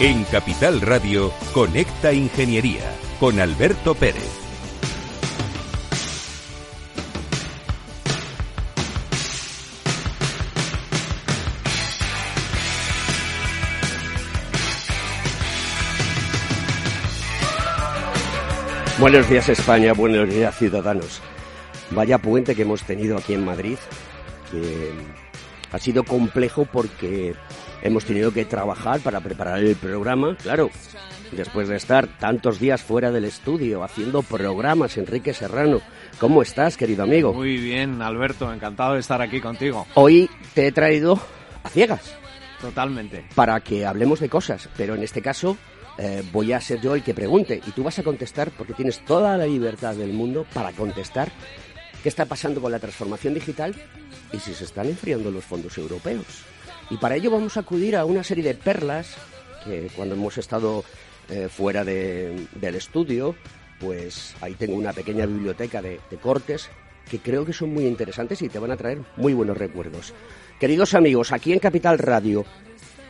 En Capital Radio, Conecta Ingeniería con Alberto Pérez. Buenos días España, buenos días ciudadanos. Vaya puente que hemos tenido aquí en Madrid, que ha sido complejo porque hemos tenido que trabajar para preparar el programa, claro, después de estar tantos días fuera del estudio haciendo programas, Enrique Serrano. ¿Cómo estás, querido amigo? Muy bien, Alberto, encantado de estar aquí contigo. Hoy te he traído a ciegas. Totalmente. Para que hablemos de cosas, pero en este caso eh, voy a ser yo el que pregunte y tú vas a contestar porque tienes toda la libertad del mundo para contestar qué está pasando con la transformación digital y si se están enfriando los fondos europeos. Y para ello vamos a acudir a una serie de perlas que cuando hemos estado eh, fuera del estudio, pues ahí tengo una pequeña biblioteca de, cortes que creo que son muy interesantes y te van a traer muy buenos recuerdos. Queridos amigos, aquí en Capital Radio,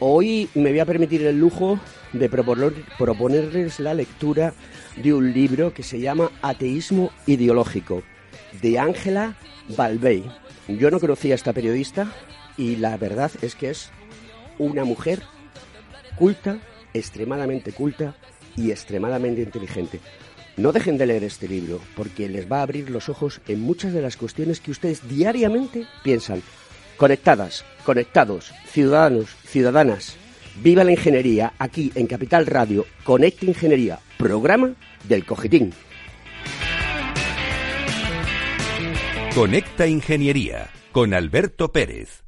hoy me voy a permitir el lujo de proponer, proponerles la lectura de un libro que se llama Ateísmo Ideológico, de Ángela Balbey. Yo no conocía a esta periodista y la verdad es que es una mujer culta, extremadamente culta y extremadamente inteligente. No dejen de leer este libro porque les va a abrir los ojos en muchas de las cuestiones que ustedes diariamente piensan. Conectadas, conectados, ciudadanos, ciudadanas. Viva la ingeniería aquí en Capital Radio. Conecta Ingeniería, programa del Cogitín. Conecta Ingeniería con Alberto Pérez.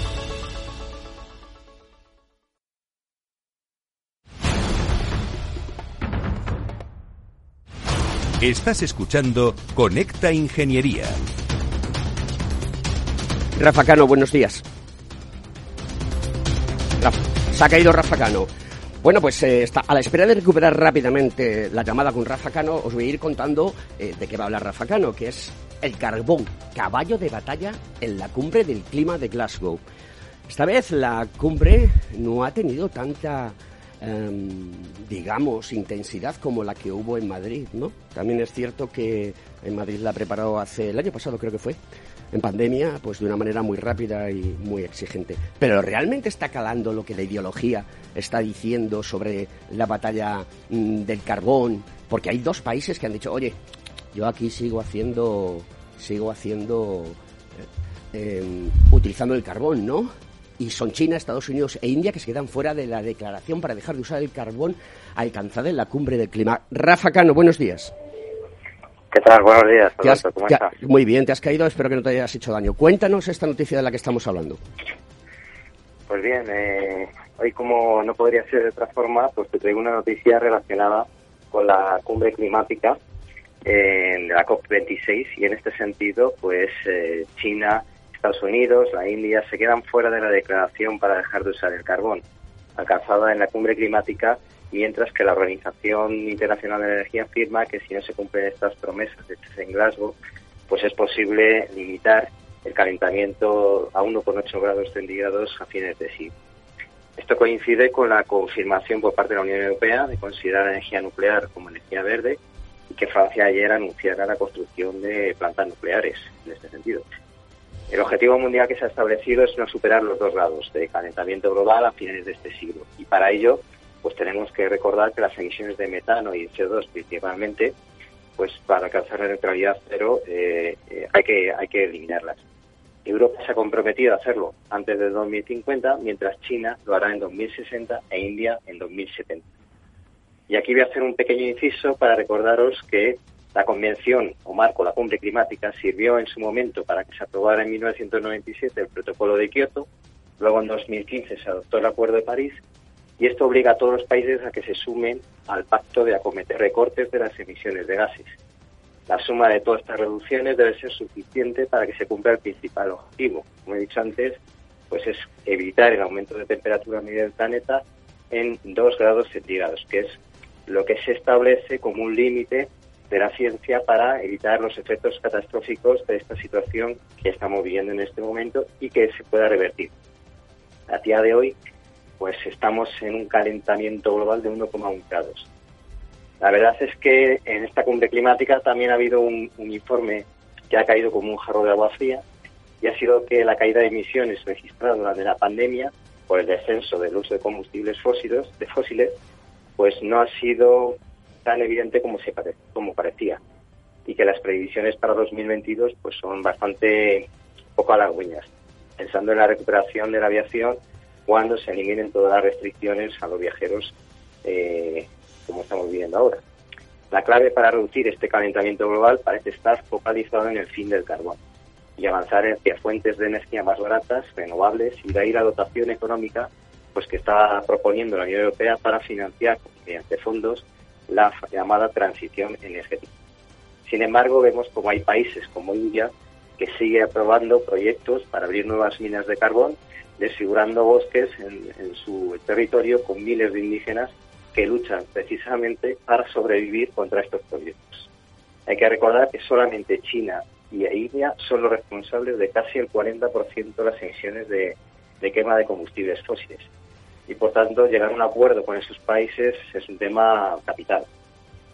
Estás escuchando Conecta Ingeniería. Rafa Cano, buenos días. Se ha caído Rafa Cano. Bueno, pues eh, está, a la espera de recuperar rápidamente la llamada con Rafa Cano, os voy a ir contando eh, de qué va a hablar Rafa Cano, que es el carbón, caballo de batalla en la cumbre del clima de Glasgow. Esta vez la cumbre no ha tenido tanta Em, digamos, intensidad como la que hubo en Madrid, ¿no? También es cierto que en Madrid la preparó hace el año pasado, creo que fue, en pandemia, pues de una manera muy rápida y muy exigente. Pero realmente está calando lo que la ideología está diciendo sobre la batalla mm, del carbón, porque hay dos países que han dicho, oye, yo aquí sigo haciendo, sigo haciendo, eh, em, utilizando el carbón, ¿no? Y son China, Estados Unidos e India que se quedan fuera de la declaración para dejar de usar el carbón alcanzada en la cumbre del clima. Rafa Cano, buenos días. ¿Qué tal? Buenos días. ¿Cómo estás? Muy bien, te has caído, espero que no te hayas hecho daño. Cuéntanos esta noticia de la que estamos hablando. Pues bien, eh, hoy como no podría ser de otra forma, pues te traigo una noticia relacionada con la cumbre climática eh, de la COP26 y en este sentido, pues eh, China Estados Unidos, la India, se quedan fuera de la declaración para dejar de usar el carbón, alcanzada en la cumbre climática, mientras que la Organización Internacional de Energía afirma que si no se cumplen estas promesas hechas en Glasgow, pues es posible limitar el calentamiento a 1,8 grados centígrados a fines de siglo. Esto coincide con la confirmación por parte de la Unión Europea de considerar la energía nuclear como energía verde y que Francia ayer anunciara la construcción de plantas nucleares en este sentido. El objetivo mundial que se ha establecido es no superar los dos grados de calentamiento global a finales de este siglo. Y para ello, pues tenemos que recordar que las emisiones de metano y CO2 principalmente, pues para alcanzar la neutralidad cero eh, eh, hay, que, hay que eliminarlas. Europa se ha comprometido a hacerlo antes de 2050, mientras China lo hará en 2060 e India en 2070. Y aquí voy a hacer un pequeño inciso para recordaros que la convención o marco, la cumbre climática, sirvió en su momento para que se aprobara en 1997 el protocolo de Kioto, luego en 2015 se adoptó el Acuerdo de París y esto obliga a todos los países a que se sumen al pacto de acometer recortes de las emisiones de gases. La suma de todas estas reducciones debe ser suficiente para que se cumpla el principal objetivo. Como he dicho antes, pues es evitar el aumento de temperatura media del planeta en 2 grados centígrados, que es lo que se establece como un límite de la ciencia para evitar los efectos catastróficos de esta situación que estamos viviendo en este momento y que se pueda revertir. A día de hoy, pues estamos en un calentamiento global de 1,1 grados. La verdad es que en esta cumbre climática también ha habido un, informe que ha caído como un jarro de agua fría y ha sido que la caída de emisiones registrada durante la pandemia por el descenso del uso de combustibles fósiles, de fósiles pues no ha sido tan evidente como se como parecía y que las previsiones para 2022 pues son bastante poco halagüeñas pensando en la recuperación de la aviación cuando se eliminen todas las restricciones a los viajeros eh, como estamos viviendo ahora. La clave para reducir este calentamiento global parece estar focalizado en el fin del carbón y avanzar hacia fuentes de energía más baratas, renovables y de ahí la dotación económica pues que está proponiendo la Unión Europea para financiar mediante fondos la llamada transición energética. Sin embargo, vemos como hay países como India que sigue aprobando proyectos para abrir nuevas minas de carbón, desfigurando bosques en, su territorio con miles de indígenas que luchan precisamente para sobrevivir contra estos proyectos. Hay que recordar que solamente China y India son los responsables de casi el 40% de las emisiones de quema de combustibles fósiles y por tanto llegar a un acuerdo con esos países es un tema capital.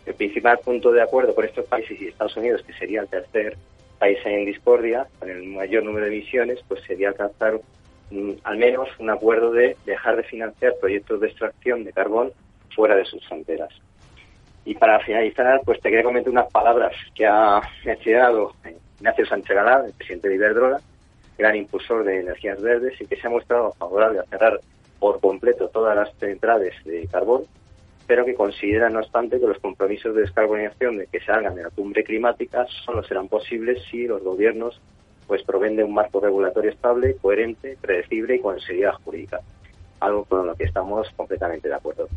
El principal punto de acuerdo con estos países y Estados Unidos, que sería el tercer país en discordia, con el mayor número de emisiones, pues sería alcanzar mm, al menos un acuerdo de dejar de financiar proyectos de extracción de carbón fuera de sus fronteras. Y para finalizar, pues te quería comentar unas palabras que ha mencionado Ignacio Sánchez Galán, el presidente de Iberdrola, gran impulsor de energías verdes y que se ha mostrado favorable a cerrar por completo todas las centrales de carbón, pero que considera, no obstante, que los compromisos de descarbonización de que se hagan de la cumbre climática solo serán posibles si los gobiernos pues proveen de un marco regulatorio estable, coherente, predecible y con seguridad jurídica, algo con lo que estamos completamente de acuerdo.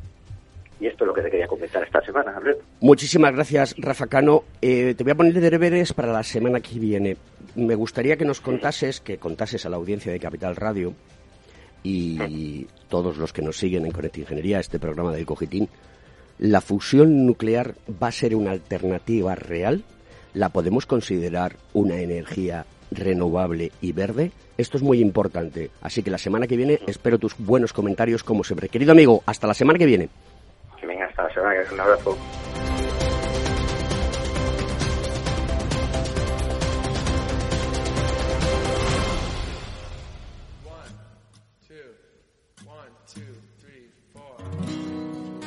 Y esto es lo que te quería comentar esta semana, Alberto. Muchísimas gracias, Rafa Cano. Eh, te voy a poner de deberes para la semana que viene. Me gustaría que nos contases, que contases a la audiencia de Capital Radio, y todos los que nos siguen en Conecta Ingeniería, este programa del Cogitín, ¿la fusión nuclear va a ser una alternativa real? ¿La podemos considerar una energía renovable y verde? Esto es muy importante. Así que la semana que viene espero tus buenos comentarios como siempre. Querido amigo, hasta la semana que viene. Venga, hasta la semana que viene. Un abrazo.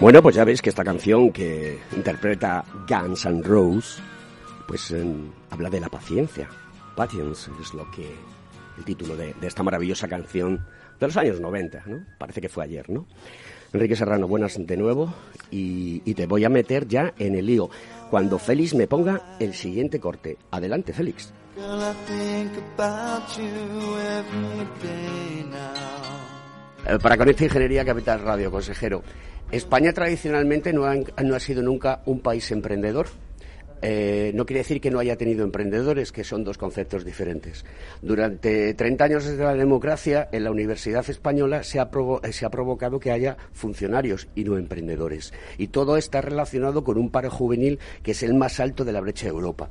Bueno, pues ya veis que esta canción que interpreta Guns N' Roses, pues habla de la paciencia. Patience es lo que el título de, esta maravillosa canción de los años 90, ¿no? Parece que fue ayer, ¿no? Enrique Serrano, buenas de nuevo y, te voy a meter ya en el lío. cuando Félix me ponga el siguiente corte. Adelante, Félix. Para Conecta Ingeniería Capital Radio, consejero. España tradicionalmente no no ha sido nunca un país emprendedor. Eh, no quiere decir que no haya tenido emprendedores, que son dos conceptos diferentes. Durante 30 años desde la democracia, en la Universidad Española se ha, eh, se ha provocado que haya funcionarios y no emprendedores. Y todo está relacionado con un paro juvenil que es el más alto de la brecha de Europa.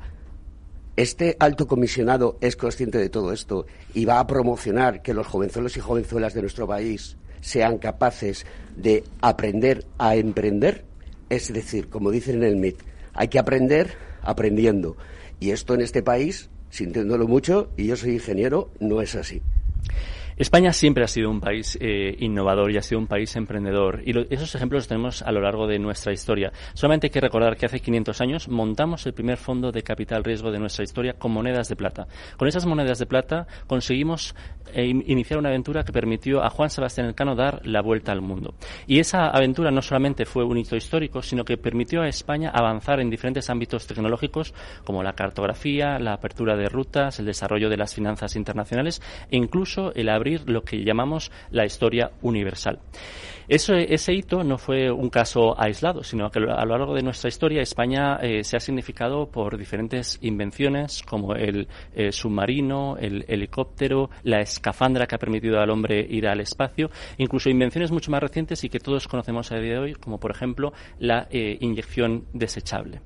¿Este alto comisionado es consciente de todo esto y va a promocionar que los jovenzuelos y jovenzuelas de nuestro país sean capaces de aprender a emprender? Es decir, como dicen en el MIT, hay que aprender aprendiendo. Y esto en este país, sintiéndolo mucho, y yo soy ingeniero, no es así. España siempre ha sido un país eh, innovador y ha sido un país emprendedor. Y esos ejemplos los tenemos a lo largo de nuestra historia. Solamente hay que recordar que hace 500 años montamos el primer fondo de capital riesgo de nuestra historia con monedas de plata. Con esas monedas de plata conseguimos eh, iniciar una aventura que permitió a Juan Sebastián Elcano dar la vuelta al mundo. Y esa aventura no solamente fue un hito histórico, sino que permitió a España avanzar en diferentes ámbitos tecnológicos como la cartografía, la apertura de rutas, el desarrollo de las finanzas internacionales e incluso el abrir lo que llamamos la historia universal. ese hito no fue un caso aislado, sino que a lo largo de nuestra historia España eh, se ha significado por diferentes invenciones como el eh, submarino, el helicóptero, la escafandra que ha permitido al hombre ir al espacio, incluso invenciones mucho más recientes y que todos conocemos a día de hoy, como por ejemplo la eh, inyección desechable.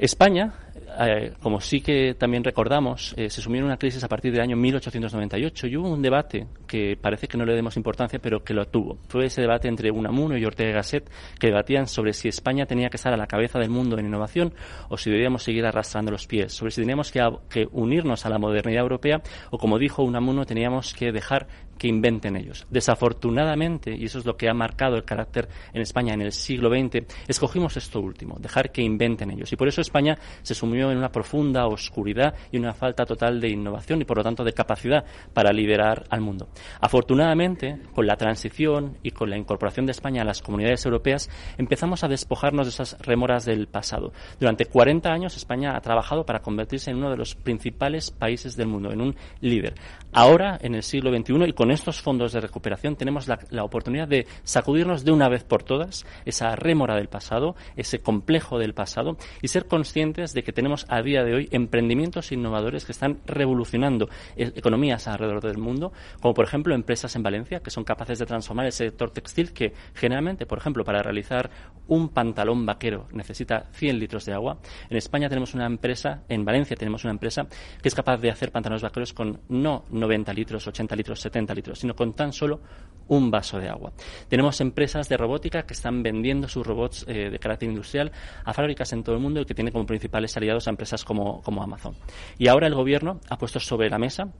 España eh, como sí que también recordamos, eh, se sumió en una crisis a partir del año 1898 y hubo un debate que parece que no le demos importancia, pero que lo tuvo. Fue ese debate entre Unamuno y Ortega Gasset que debatían sobre si España tenía que estar a la cabeza del mundo en innovación o si deberíamos seguir arrastrando los pies, sobre si teníamos que unirnos a la modernidad europea o, como dijo Unamuno, teníamos que dejar que inventen ellos. Desafortunadamente, y eso es lo que ha marcado el carácter en España en el siglo XX, escogimos esto último, dejar que inventen ellos. Y por eso España se sumió en una profunda oscuridad y una falta total de innovación y, por lo tanto, de capacidad para liderar al mundo. Afortunadamente, con la transición y con la incorporación de España a las comunidades europeas, empezamos a despojarnos de esas remoras del pasado. Durante 40 años, España ha trabajado para convertirse en uno de los principales países del mundo, en un líder. Ahora, en el siglo XXI, y con estos fondos de recuperación tenemos la, oportunidad de sacudirnos de una vez por todas esa rémora del pasado, ese complejo del pasado y ser conscientes de que tenemos a día de hoy emprendimientos innovadores que están revolucionando e, economías alrededor del mundo, como por ejemplo empresas en Valencia que son capaces de transformar el sector textil que generalmente, por ejemplo, para realizar un pantalón vaquero necesita 100 litros de agua. En España tenemos una empresa, en Valencia tenemos una empresa que es capaz de hacer pantalones vaqueros con no 90 litros, 80 litros, 70 litros sino con tan solo un vaso de agua. Tenemos empresas de robótica que están vendiendo sus robots eh, de carácter industrial a fábricas en todo el mundo y que tienen como principales aliados a empresas como, Amazon. Y ahora el Gobierno ha puesto sobre la mesa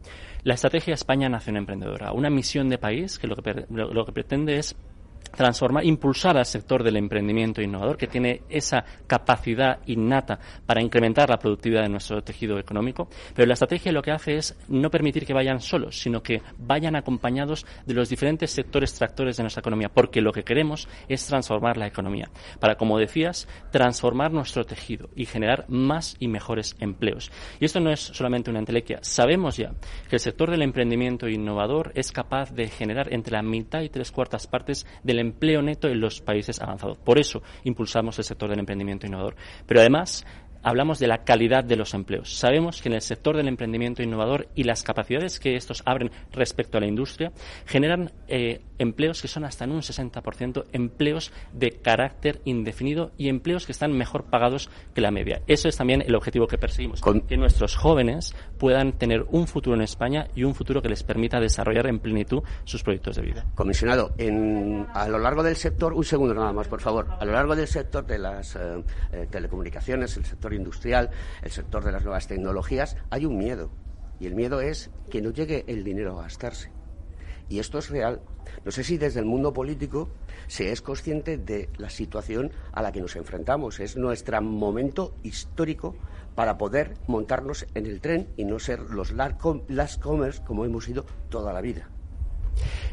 la estrategia España Nación Emprendedora, una misión de país que lo que, lo que pretende es transformar, impulsar al sector del emprendimiento innovador, que tiene esa capacidad innata para incrementar la productividad de nuestro tejido económico. Pero la estrategia lo que hace es no permitir que vayan solos, sino que vayan acompañados de los diferentes sectores tractores de nuestra economía, porque lo que queremos es transformar la economía, para, como decías, transformar nuestro tejido y generar más y mejores empleos. Y esto no es solamente una entelequia. Sabemos ya que el sector del emprendimiento innovador es capaz de generar entre la mitad y tres cuartas partes del empleo neto en los países avanzados. Por eso impulsamos el sector del emprendimiento innovador. Pero además, hablamos de la calidad de los empleos. Sabemos que en el sector del emprendimiento innovador y las capacidades que estos abren respecto a la industria generan eh, empleos que son hasta en un 60%, empleos de carácter indefinido y empleos que están mejor pagados que la media. Eso es también el objetivo que perseguimos, que nuestros jóvenes puedan tener un futuro en España y un futuro que les permita desarrollar en plenitud sus proyectos de vida. Comisionado, a lo largo del sector, un segundo nada más, por favor, a lo largo del sector de las eh, eh, telecomunicaciones, el sector industrial, el sector de las nuevas tecnologías, hay un miedo. Y el miedo es que no llegue el dinero a gastarse. Y esto es real. No sé si desde el mundo político se es consciente de la situación a la que nos enfrentamos. Es nuestro momento histórico para poder montarnos en el tren y no ser los last comers como hemos sido toda la vida.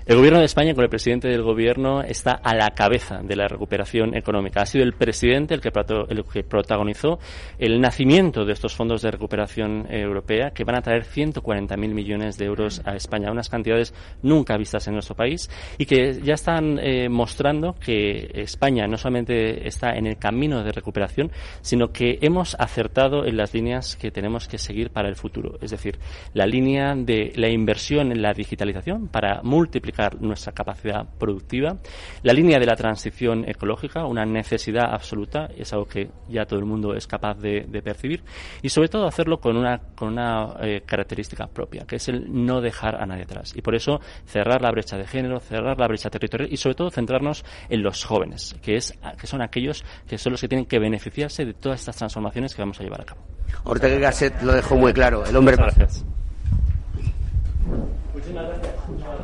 El gobierno de España, con el presidente del gobierno, está a la cabeza de la recuperación económica. Ha sido el presidente el que, protagonizó el nacimiento de estos fondos de recuperación europea que van a traer 140.000 millones de euros a España, unas cantidades nunca vistas en nuestro país y que ya están eh, mostrando que España no solamente está en el camino de recuperación, sino que hemos acertado en las líneas que tenemos que seguir para el futuro. Es decir, la línea de la inversión en la digitalización para multiplicar nuestra capacidad productiva. La línea de la transición ecológica, una necesidad absoluta, es algo que ya todo el mundo es capaz de, percibir. Y sobre todo hacerlo con una, con una eh, característica propia, que es el no dejar a nadie atrás. Y por eso cerrar la brecha de género, cerrar la brecha territorial y sobre todo centrarnos en los jóvenes, que, es, que son aquellos que son los que tienen que beneficiarse de todas estas transformaciones que vamos a llevar a cabo. Ortega Gasset lo dejó muy claro. El hombre. Gracias.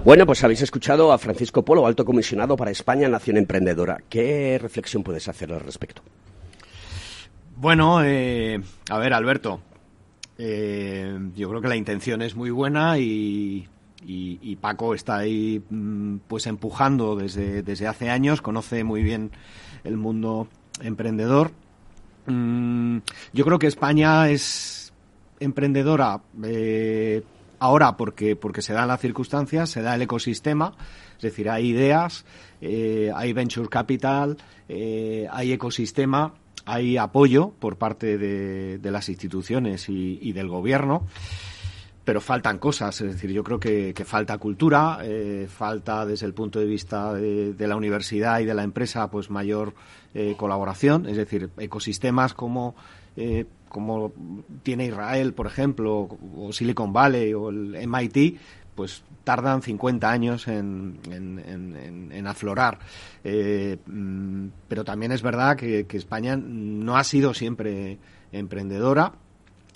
Bueno, pues habéis escuchado a Francisco Polo, alto comisionado para España, Nación Emprendedora. ¿Qué reflexión puedes hacer al respecto? Bueno, eh, a ver, Alberto, eh, yo creo que la intención es muy buena y, Paco está ahí mm, pues empujando desde, desde hace años, conoce muy bien el mundo emprendedor. Mm, yo creo que España es emprendedora eh, ahora porque, porque se dan las circunstancias, se da el ecosistema, es decir, hay ideas, eh, hay venture capital, eh, hay ecosistema, hay apoyo por parte de, las instituciones y, del gobierno pero faltan cosas, es decir, yo creo que, falta cultura, eh, falta desde el punto de vista de, la universidad y de la empresa, pues mayor colaboración, es decir, ecosistemas como como tiene Israel, por ejemplo, o Silicon Valley o el MIT, pues tardan 50 años en, en, aflorar. Eh, mm, pero también es verdad que España no ha sido siempre emprendedora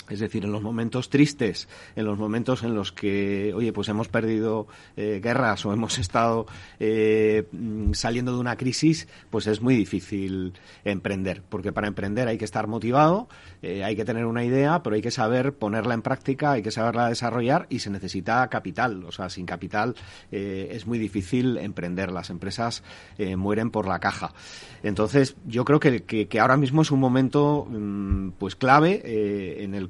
es decir, en los momentos tristes, en los momentos en los que, oye, pues hemos perdido eh, guerras o hemos estado eh, mm, saliendo de una crisis, pues es muy difícil emprender, porque para emprender hay que estar motivado, eh, hay que tener una idea, pero hay que saber ponerla en práctica, hay que saberla desarrollar y se necesita capital. O sea, sin capital es muy difícil emprender. Las empresas mueren por la caja. Entonces, yo creo que, ahora mismo es un momento mm, pues clave en el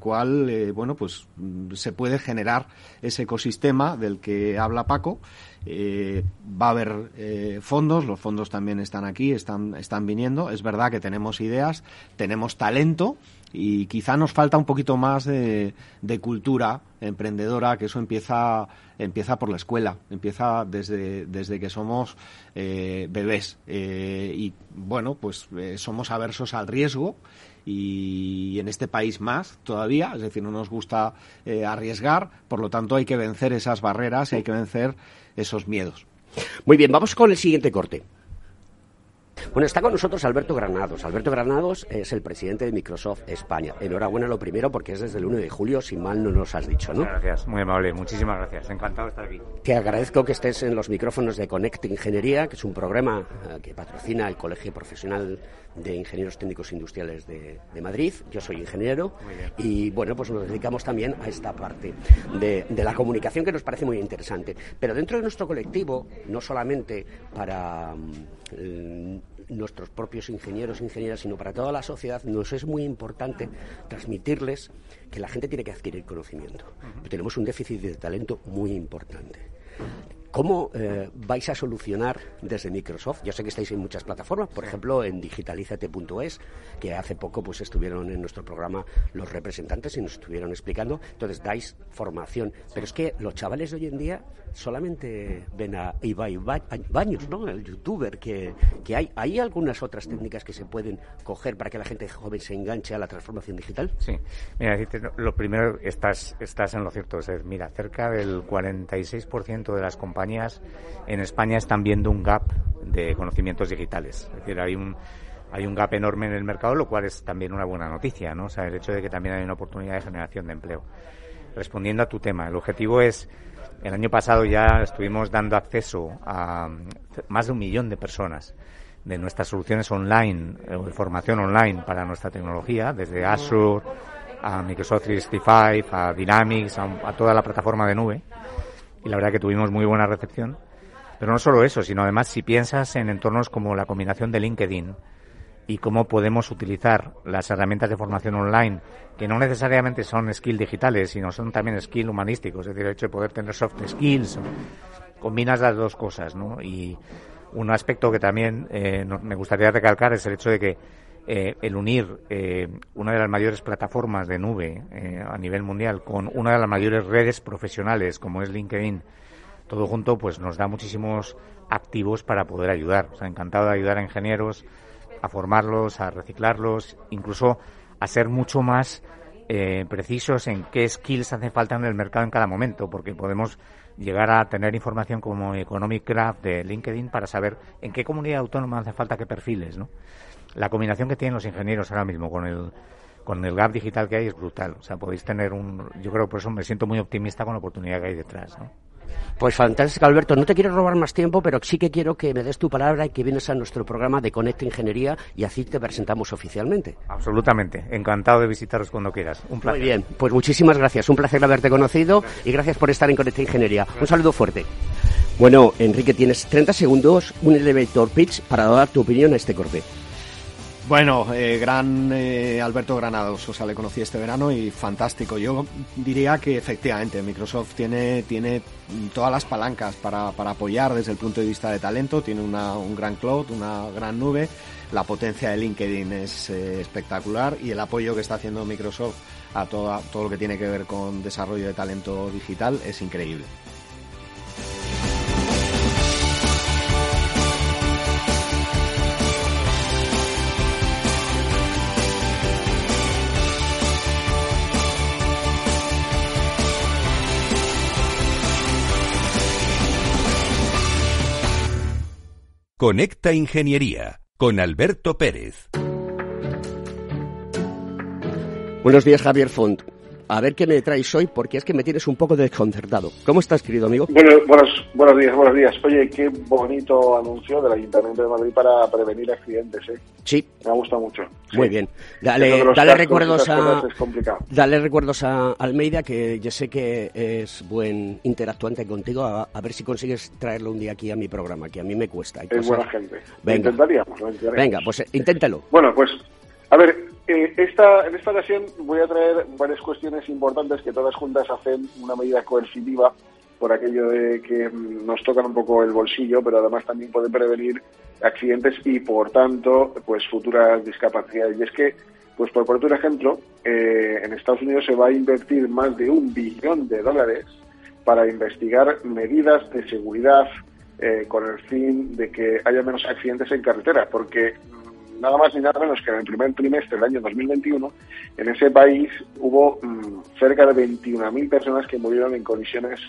eh, bueno, pues mm, se puede generar ese ecosistema del que habla Paco. Eh, va a haber eh, fondos, los fondos también están aquí, están, están viniendo. Es verdad que tenemos ideas, tenemos talento y quizá nos falta un poquito más de, cultura emprendedora, que eso empieza, empieza por la escuela, empieza desde, desde que somos bebés. y bueno, pues somos aversos al riesgo y en este país más todavía, es decir, no nos gusta eh, arriesgar, por lo tanto hay que vencer esas barreras y hay que vencer esos miedos. Muy bien, vamos con el siguiente corte. Bueno, está con nosotros Alberto Granados. Alberto Granados es el presidente de Microsoft España. Enhorabuena lo primero porque es desde el 1 de julio, si mal no nos has dicho, ¿no? gracias, muy amable, muchísimas gracias. Encantado de estar aquí. Te agradezco que estés en los micrófonos de Connect Ingeniería, que es un programa eh, que patrocina el Colegio Profesional de Ingenieros Técnicos Industriales de, Madrid. Yo soy ingeniero y, bueno, pues nos dedicamos también a esta parte de, de la comunicación que nos parece muy interesante. Pero dentro de nuestro colectivo, no solamente para mm, nuestros propios ingenieros e ingenieras, sino para toda la sociedad, nos es muy importante transmitirles que la gente tiene que adquirir conocimiento. Tenemos un déficit de talento muy importante. ¿Cómo eh, vais a solucionar desde Microsoft? Yo sé que estáis en muchas plataformas, por ejemplo en digitalizate.es, que hace poco pues estuvieron en nuestro programa los representantes y nos estuvieron explicando. Entonces dais formación, pero es que los chavales de hoy en día solamente ven a Ibai Baños, ¿no? El youtuber que, que hay. ¿Hay algunas otras técnicas que se pueden coger para que la gente joven se enganche a la transformación digital? Sí. Mira, lo primero, estás, estás en lo cierto. Es mira, cerca del 46% de las compañías en España están viendo un gap de conocimientos digitales. Es decir, hay un, hay un gap enorme en el mercado, lo cual es también una buena noticia, ¿no? O sea, el hecho de que también hay una oportunidad de generación de empleo. Respondiendo a tu tema, el objetivo es, el año pasado ya estuvimos dando acceso a más de un millón de personas de nuestras soluciones online, o de formación online para nuestra tecnología, desde Azure a Microsoft 365, a Dynamics, a toda la plataforma de nube y la verdad que tuvimos muy buena recepción. Pero no solo eso, sino además si piensas en entornos como la combinación de LinkedIn y cómo podemos utilizar las herramientas de formación online, que no necesariamente son skills digitales, sino son también skills humanísticos, es decir, el hecho de poder tener soft skills, combinas las dos cosas, ¿no? Y un aspecto que también eh, me gustaría recalcar es el hecho de que eh, el unir eh, una de las mayores plataformas de nube a nivel mundial con una de las mayores redes profesionales como es LinkedIn, todo junto pues nos da muchísimos activos para poder ayudar. O sea, encantado de ayudar a ingenieros formarlos, a reciclarlos, incluso a ser mucho más precisos en qué skills hacen falta en el mercado en cada momento, porque podemos llegar a tener información como Economic Graph de LinkedIn para saber en qué comunidad autónoma hace falta qué perfiles, ¿no? La combinación que tienen los ingenieros ahora mismo con el con el gap digital que hay es brutal. O sea, podéis tener un... Yo creo por eso me siento muy optimista con la oportunidad que hay detrás, ¿no? Pues fantástico, Alberto. No te quiero robar más tiempo, pero sí que quiero que me des tu palabra y que vienes a nuestro programa de Conecta Ingeniería y así te presentamos oficialmente. Absolutamente. Encantado de visitaros cuando quieras. Un placer. Muy bien. Pues muchísimas gracias. Un placer haberte conocido y gracias por estar en Conecta Ingeniería. Un saludo fuerte. Bueno, Enrique, tienes 30 segundos, un elevator pitch para dar tu opinión a este corte. Bueno, eh, gran eh, Alberto Granados, o sea, le conocí este verano y fantástico. Yo diría que efectivamente Microsoft tiene, tiene todas las palancas para, para apoyar desde el punto de vista de talento, tiene una, un gran cloud, una gran nube, la potencia de LinkedIn es eh, espectacular y el apoyo que está haciendo Microsoft a todo, todo lo que tiene que ver con desarrollo de talento digital es increíble. Conecta Ingeniería con Alberto Pérez. Buenos días, Javier Font a ver qué me traes hoy, porque es que me tienes un poco desconcertado. ¿Cómo estás, querido amigo? Bueno, buenos, buenos días, buenos días. Oye, qué bonito anuncio del Ayuntamiento de Madrid para prevenir accidentes, ¿eh? Sí. Me ha gustado mucho. Muy bien. Dale, dale recuerdos a, dale recuerdos a Almeida, que yo sé que es buen interactuante contigo, a, ver si consigues traerlo un día aquí a mi programa, que a mí me cuesta. es buena gente. Venga. intentaríamos, Venga, pues inténtalo. Bueno, pues, a ver, eh, esta, en esta ocasión voy a traer varias cuestiones importantes que todas juntas hacen una medida coercitiva por aquello de que mm, nos tocan un poco el bolsillo, pero además también pueden prevenir accidentes y, por tanto, pues futuras discapacidades. Y es que, pues por poner un ejemplo, eh, en Estados Unidos se va a invertir más de un billón de dólares para investigar medidas de seguridad eh, con el fin de que haya menos accidentes en carretera, porque nada más ni nada menos que en el primer trimestre del año 2021, en ese país hubo mm, cerca de 21.000 personas que murieron en colisiones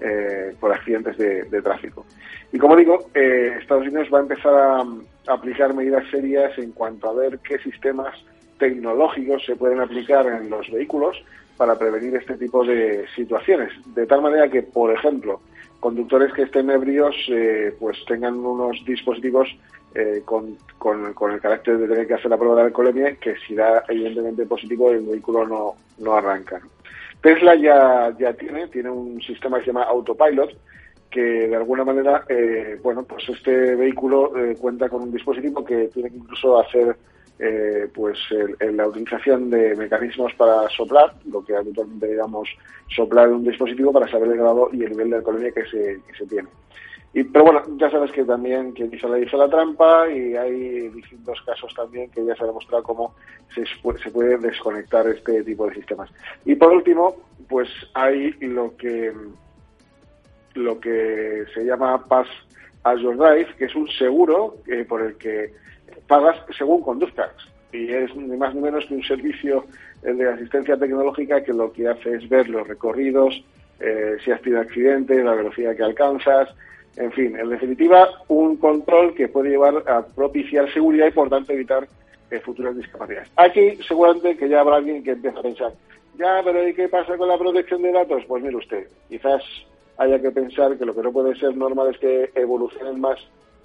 eh, por accidentes de, tráfico. Y como digo, eh, Estados Unidos va a empezar a, aplicar medidas serias en cuanto a ver qué sistemas tecnológicos se pueden aplicar en los vehículos para prevenir este tipo de situaciones. De tal manera que, por ejemplo, conductores que estén ebrios eh, pues tengan unos dispositivos eh, con, con, el carácter de tener que hacer la prueba de alcoholemia, que si da evidentemente positivo el vehículo no, no arranca. Tesla ya, ya tiene, tiene un sistema que se llama Autopilot, que de alguna manera, eh, bueno, pues este vehículo eh, cuenta con un dispositivo que tiene que incluso hacer eh, pues la utilización de mecanismos para soplar, lo que habitualmente digamos soplar un dispositivo para saber el grado y el nivel de alcoholemia que se, que se tiene. Y, pero bueno, ya sabes que también que hizo la hizo la trampa y hay distintos casos también que ya se ha demostrado cómo se, se puede desconectar este tipo de sistemas. Y por último, pues hay lo que lo que se llama Pass Azure Drive, que es un seguro eh, por el que pagas según conduzcas. Y es ni más ni menos que un servicio de asistencia tecnológica que lo que hace es ver los recorridos, eh, si has tenido accidentes, la velocidad que alcanzas, en fin, en definitiva, un control que puede llevar a propiciar seguridad y, por tanto, evitar eh, futuras discapacidades. Aquí, seguramente que ya habrá alguien que empiece a pensar, ya, pero ¿y qué pasa con la protección de datos? Pues mire usted, quizás haya que pensar que lo que no puede ser normal es que evolucionen más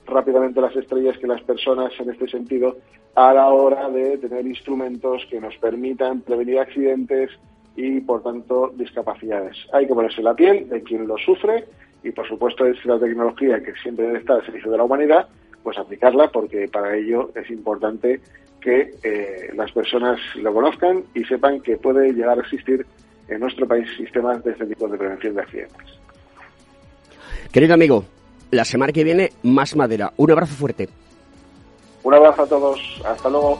rápidamente las estrellas que las personas en este sentido a la hora de tener instrumentos que nos permitan prevenir accidentes y, por tanto, discapacidades. Hay que ponerse la piel de quien lo sufre y por supuesto es la tecnología que siempre debe estar al servicio de la humanidad, pues aplicarla porque para ello es importante que eh, las personas lo conozcan y sepan que puede llegar a existir en nuestro país sistemas de este tipo de prevención de accidentes. Querido amigo, la semana que viene más madera. Un abrazo fuerte. Un abrazo a todos. Hasta luego.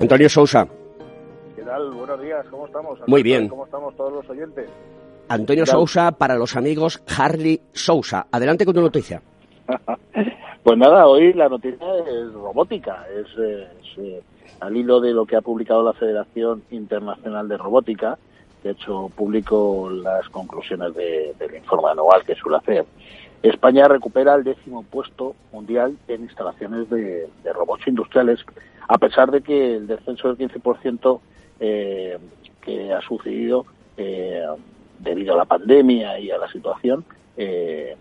Antonio Sousa. ¿Qué tal? Buenos días, ¿cómo estamos? Muy bien. ¿Cómo estamos todos los oyentes? Antonio Sousa para los amigos Harley Sousa. Adelante con tu noticia. pues nada, hoy la noticia es robótica, es, eh, al hilo de lo que ha publicado la Federación Internacional de Robótica, de hecho publico las conclusiones del informe anual que suele hacer. España recupera el décimo puesto mundial en instalaciones de, robots industriales, a pesar de que el descenso del 15% eh, que ha sucedido eh, debido a la pandemia y a la situación, eh,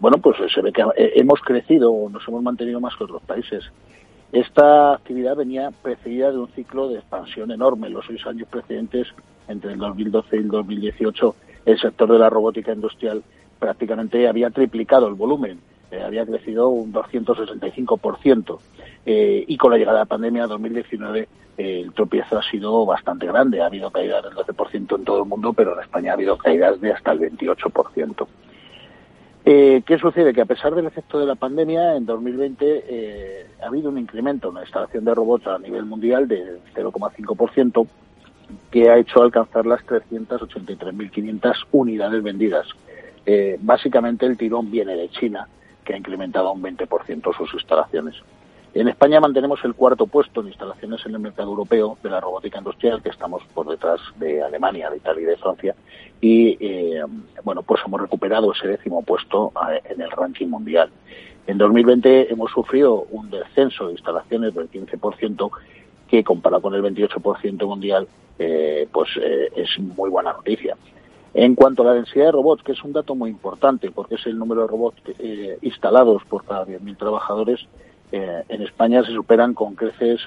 bueno, pues se ve que hemos crecido, nos hemos mantenido más que otros países. Esta actividad venía precedida de un ciclo de expansión enorme. Los seis años precedentes entre el 2012 y el 2018 el sector de la robótica industrial prácticamente había triplicado el volumen, eh, había crecido un 265%. Eh, y con la llegada de la pandemia 2019 eh, el tropiezo ha sido bastante grande. Ha habido caídas del 12% en todo el mundo, pero en España ha habido caídas de hasta el 28%. Eh, ¿Qué sucede? Que a pesar del efecto de la pandemia, en 2020 ha habido un incremento en la instalación de robots a nivel mundial de 0,5%, que ha hecho alcanzar las 383.500 unidades vendidas. Eh, básicamente el tirón viene de China, que ha incrementado un 20% sus instalaciones. En España mantenemos el cuarto puesto en instalaciones en el mercado europeo de la robótica industrial, que estamos por detrás de Alemania, de Italia y de Francia. Y eh, bueno, pues hemos recuperado ese décimo puesto eh, en el ranking mundial. En 2020 hemos sufrido un descenso de instalaciones del 15%, que comparado con el 28% mundial eh, pues es muy buena noticia. En cuanto a la densidad de robots, que es un dato muy importante porque es el número de robots instalados por cada 10.000 trabajadores, en España se superan con creces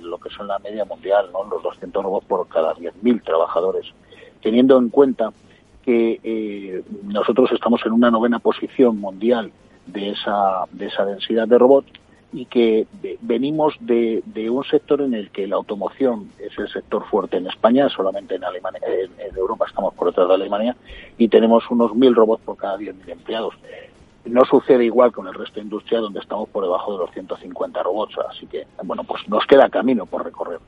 lo que son la media mundial, ¿no? los 200 robots por cada 10.000 trabajadores. Teniendo en cuenta que nosotros estamos en una novena posición mundial de esa, de esa densidad de robots, y que venimos de, un sector en el que la automoción es el sector fuerte en España, solamente en Alemania, en, Europa estamos por detrás de Alemania y tenemos unos mil robots por cada 10.000 empleados. No sucede igual con el resto de industria donde estamos por debajo de los 150 robots, así que bueno, pues nos queda camino por recorrer.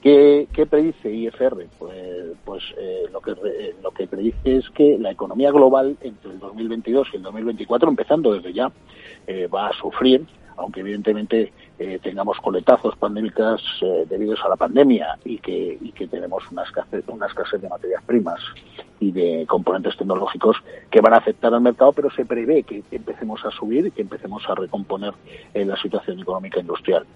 ¿Qué, predice IFR? Pues, pues eh, lo, que, lo que predice es que la economía global entre el 2022 y el 2024, empezando desde ya, eh, va a sufrir aunque evidentemente tengamos coletazos pandémicas eh, debidos a la pandemia y que, tenemos una escasez, de materias primas y de componentes tecnológicos que van a afectar al mercado, pero se prevé que empecemos a subir y que empecemos a recomponer eh, la situación económica industrial.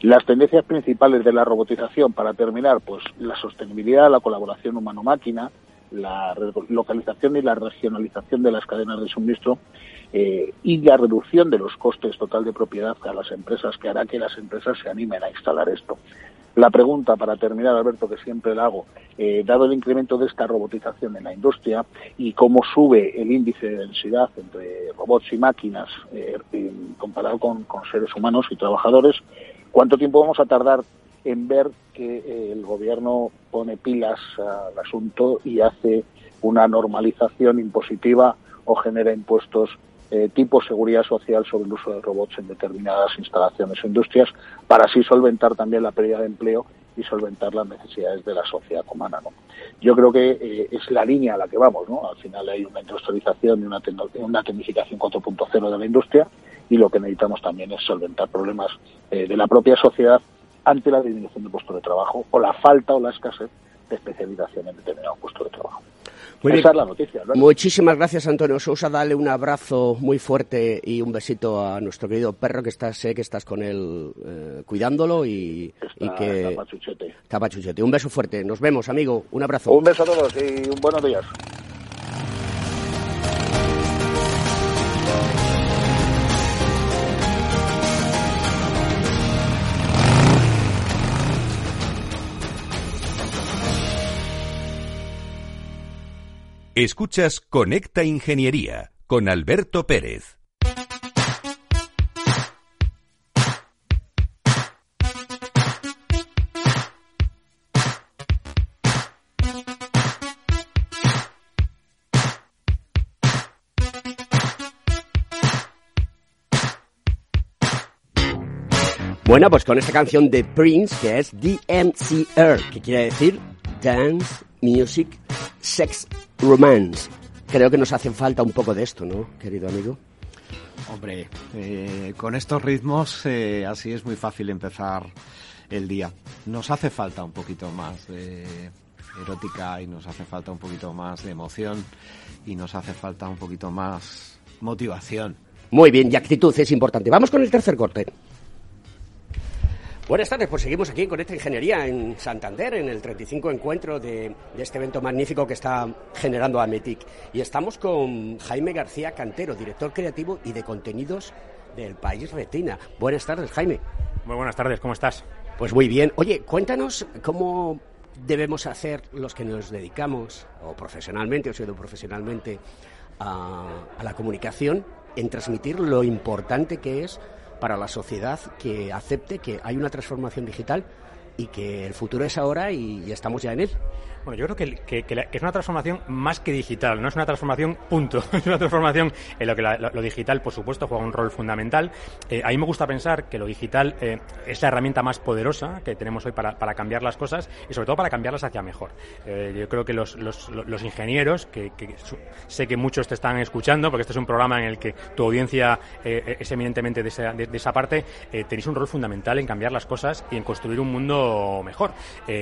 Las tendencias principales de la robotización, para terminar, pues la sostenibilidad, la colaboración humano-máquina, la localización y la regionalización de las cadenas de suministro eh, y la reducción de los costes total de propiedad a las empresas, que hará que las empresas se animen a instalar esto. La pregunta, para terminar, Alberto, que siempre la hago, eh, dado el incremento de esta robotización en la industria y cómo sube el índice de densidad entre robots y máquinas eh, comparado con, con, seres humanos y trabajadores, ¿cuánto tiempo vamos a tardar en ver que el gobierno pone pilas al asunto y hace una normalización impositiva o genera impuestos eh, tipo seguridad social sobre el uso de robots en determinadas instalaciones o industrias para así solventar también la pérdida de empleo y solventar las necesidades de la sociedad humana. ¿no? Yo creo que eh, es la línea a la que vamos. ¿no? Al final hay una industrialización y una, una tecnificación 4.0 de la industria y lo que necesitamos también es solventar problemas eh, de la propia sociedad ante la disminución de puestos de trabajo o la falta o la escasez de especialización en determinados puestos de trabajo. Esa es la noticia. Muchísimas gracias, Antonio Sousa. Dale un abrazo muy fuerte y un besito a nuestro querido perro que está, sé que estás con él eh, cuidándolo y, y que... Está pachuchete. Está pachuchete. Un beso fuerte. Nos vemos, amigo. Un abrazo. Un beso a todos y un buenos días. Escuchas Conecta Ingeniería con Alberto Pérez. Bueno, pues con esta canción de Prince, que es DMCR, que quiere decir Dance, Music, Sex, Romance. Creo que nos hace falta un poco de esto, ¿no, querido amigo? Hombre, eh, con estos ritmos eh, así es muy fácil empezar el día. Nos hace falta un poquito más de erótica y nos hace falta un poquito más de emoción y nos hace falta un poquito más motivación. Muy bien, y actitud es importante. Vamos con el tercer corte. Buenas tardes, pues seguimos aquí con esta ingeniería en Santander, en el 35 encuentro de, de este evento magnífico que está generando Ametic. Y estamos con Jaime García Cantero, director creativo y de contenidos del País Retina. Buenas tardes, Jaime. Muy buenas tardes, ¿cómo estás? Pues muy bien. Oye, cuéntanos cómo debemos hacer los que nos dedicamos, o profesionalmente, o sido profesionalmente, a, a la comunicación, en transmitir lo importante que es para la sociedad que acepte que hay una transformación digital y que el futuro es ahora y, estamos ya en él. Bueno, yo creo que, es una transformación más que digital, no es una transformación punto, es una transformación en lo que la, lo, digital, por supuesto, juega un rol fundamental. Eh, a mí me gusta pensar que lo digital eh, es la herramienta más poderosa que tenemos hoy para, para, cambiar las cosas y sobre todo para cambiarlas hacia mejor. Eh, yo creo que los, los, los ingenieros, que, sé que muchos te están escuchando, porque este es un programa en el que tu audiencia es eminentemente de esa, de, de esa parte, tenéis un rol fundamental en cambiar las cosas y en construir un mundo mejor.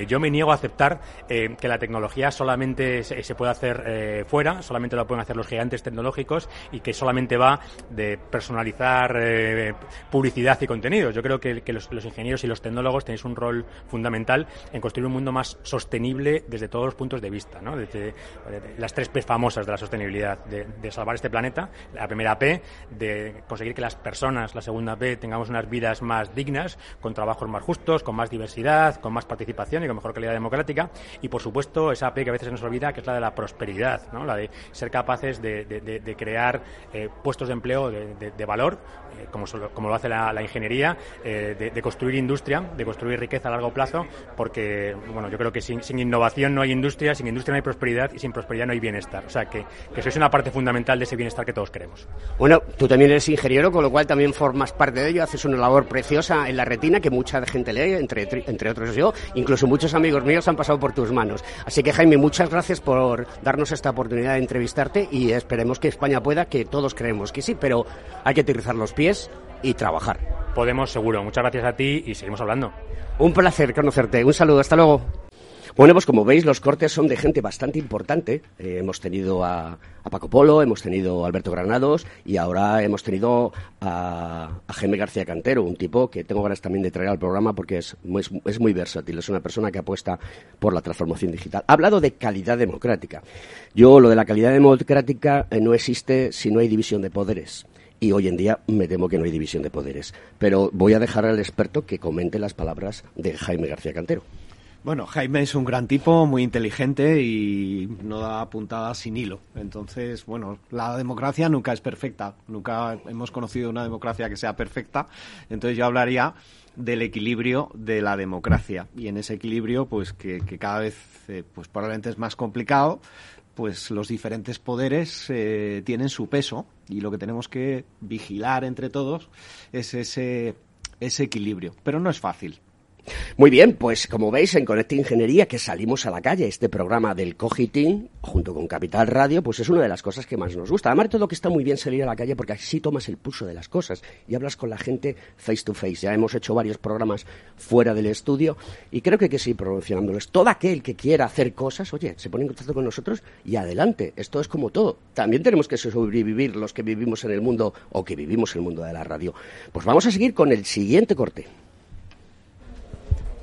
Yo me niego a aceptar que la tecnología solamente se, puede hacer eh, fuera, solamente lo pueden hacer los gigantes tecnológicos y que solamente va de personalizar eh, publicidad y contenidos. Yo creo que, los, ingenieros y los tecnólogos tenéis un rol fundamental en construir un mundo más sostenible desde todos los puntos de vista, ¿no? desde las tres P famosas de la sostenibilidad, de, de, salvar este planeta, la primera P, de conseguir que las personas, la segunda P, tengamos unas vidas más dignas, con trabajos más justos, con más diversidad, con más participación y con mejor calidad democrática, y por supuesto supuesto, esa P que a veces nos olvida, que es la de la prosperidad, la de ser capaces de, crear eh, puestos de empleo de, valor, eh, como, lo hace la, ingeniería, eh, de, construir industria, de construir riqueza a largo plazo, porque bueno, yo creo que sin, sin, innovación no hay industria, sin industria no hay prosperidad y sin prosperidad no hay bienestar. O sea, que, que sois una parte fundamental de ese bienestar que todos queremos. Bueno, tú también eres ingeniero, con lo cual también formas parte de ello, haces una labor preciosa en la retina que mucha gente lee, entre, entre otros yo, incluso muchos amigos míos han pasado por tus manos. Así que Jaime, muchas gracias por darnos esta oportunidad de entrevistarte y esperemos que España pueda, que todos creemos que sí, pero hay que aterrizar los pies y trabajar. Podemos, seguro. Muchas gracias a ti y seguimos hablando. Un placer conocerte. Un saludo. Hasta luego. Bueno, pues como veis, los cortes son de gente bastante importante. Eh, hemos tenido a, a, Paco Polo, hemos tenido a Alberto Granados y ahora hemos tenido a, Jaime García Cantero, un tipo que tengo ganas también de traer al programa porque es, es, es, muy versátil, es una persona que apuesta por la transformación digital. Ha hablado de calidad democrática. Yo, lo de la calidad democrática eh, no existe si no hay división de poderes y hoy en día me temo que no hay división de poderes. Pero voy a dejar al experto que comente las palabras de Jaime García Cantero. Bueno, Jaime es un gran tipo, muy inteligente y no da puntadas sin hilo. Entonces, bueno, la democracia nunca es perfecta. Nunca hemos conocido una democracia que sea perfecta. Entonces yo hablaría del equilibrio de la democracia. Y en ese equilibrio, pues que, cada vez, eh, pues probablemente es más complicado, pues los diferentes poderes eh, tienen su peso y lo que tenemos que vigilar entre todos es ese equilibrio. Pero no es fácil. Muy bien, pues como veis en Conecta Ingeniería que salimos a la calle, este programa del Cogitín, junto con Capital Radio, pues es una de las cosas que más nos gusta. Además todo que está muy bien salir a la calle porque así tomas el pulso de las cosas y hablas con la gente face to face. Ya hemos hecho varios programas fuera del estudio y creo que hay que seguir promocionándoles. Todo aquel que quiera hacer cosas, oye, se pone en contacto con nosotros y adelante. Esto es como todo. También tenemos que sobrevivir los que vivimos en el mundo o que vivimos en el mundo de la radio. Pues vamos a seguir con el siguiente corte.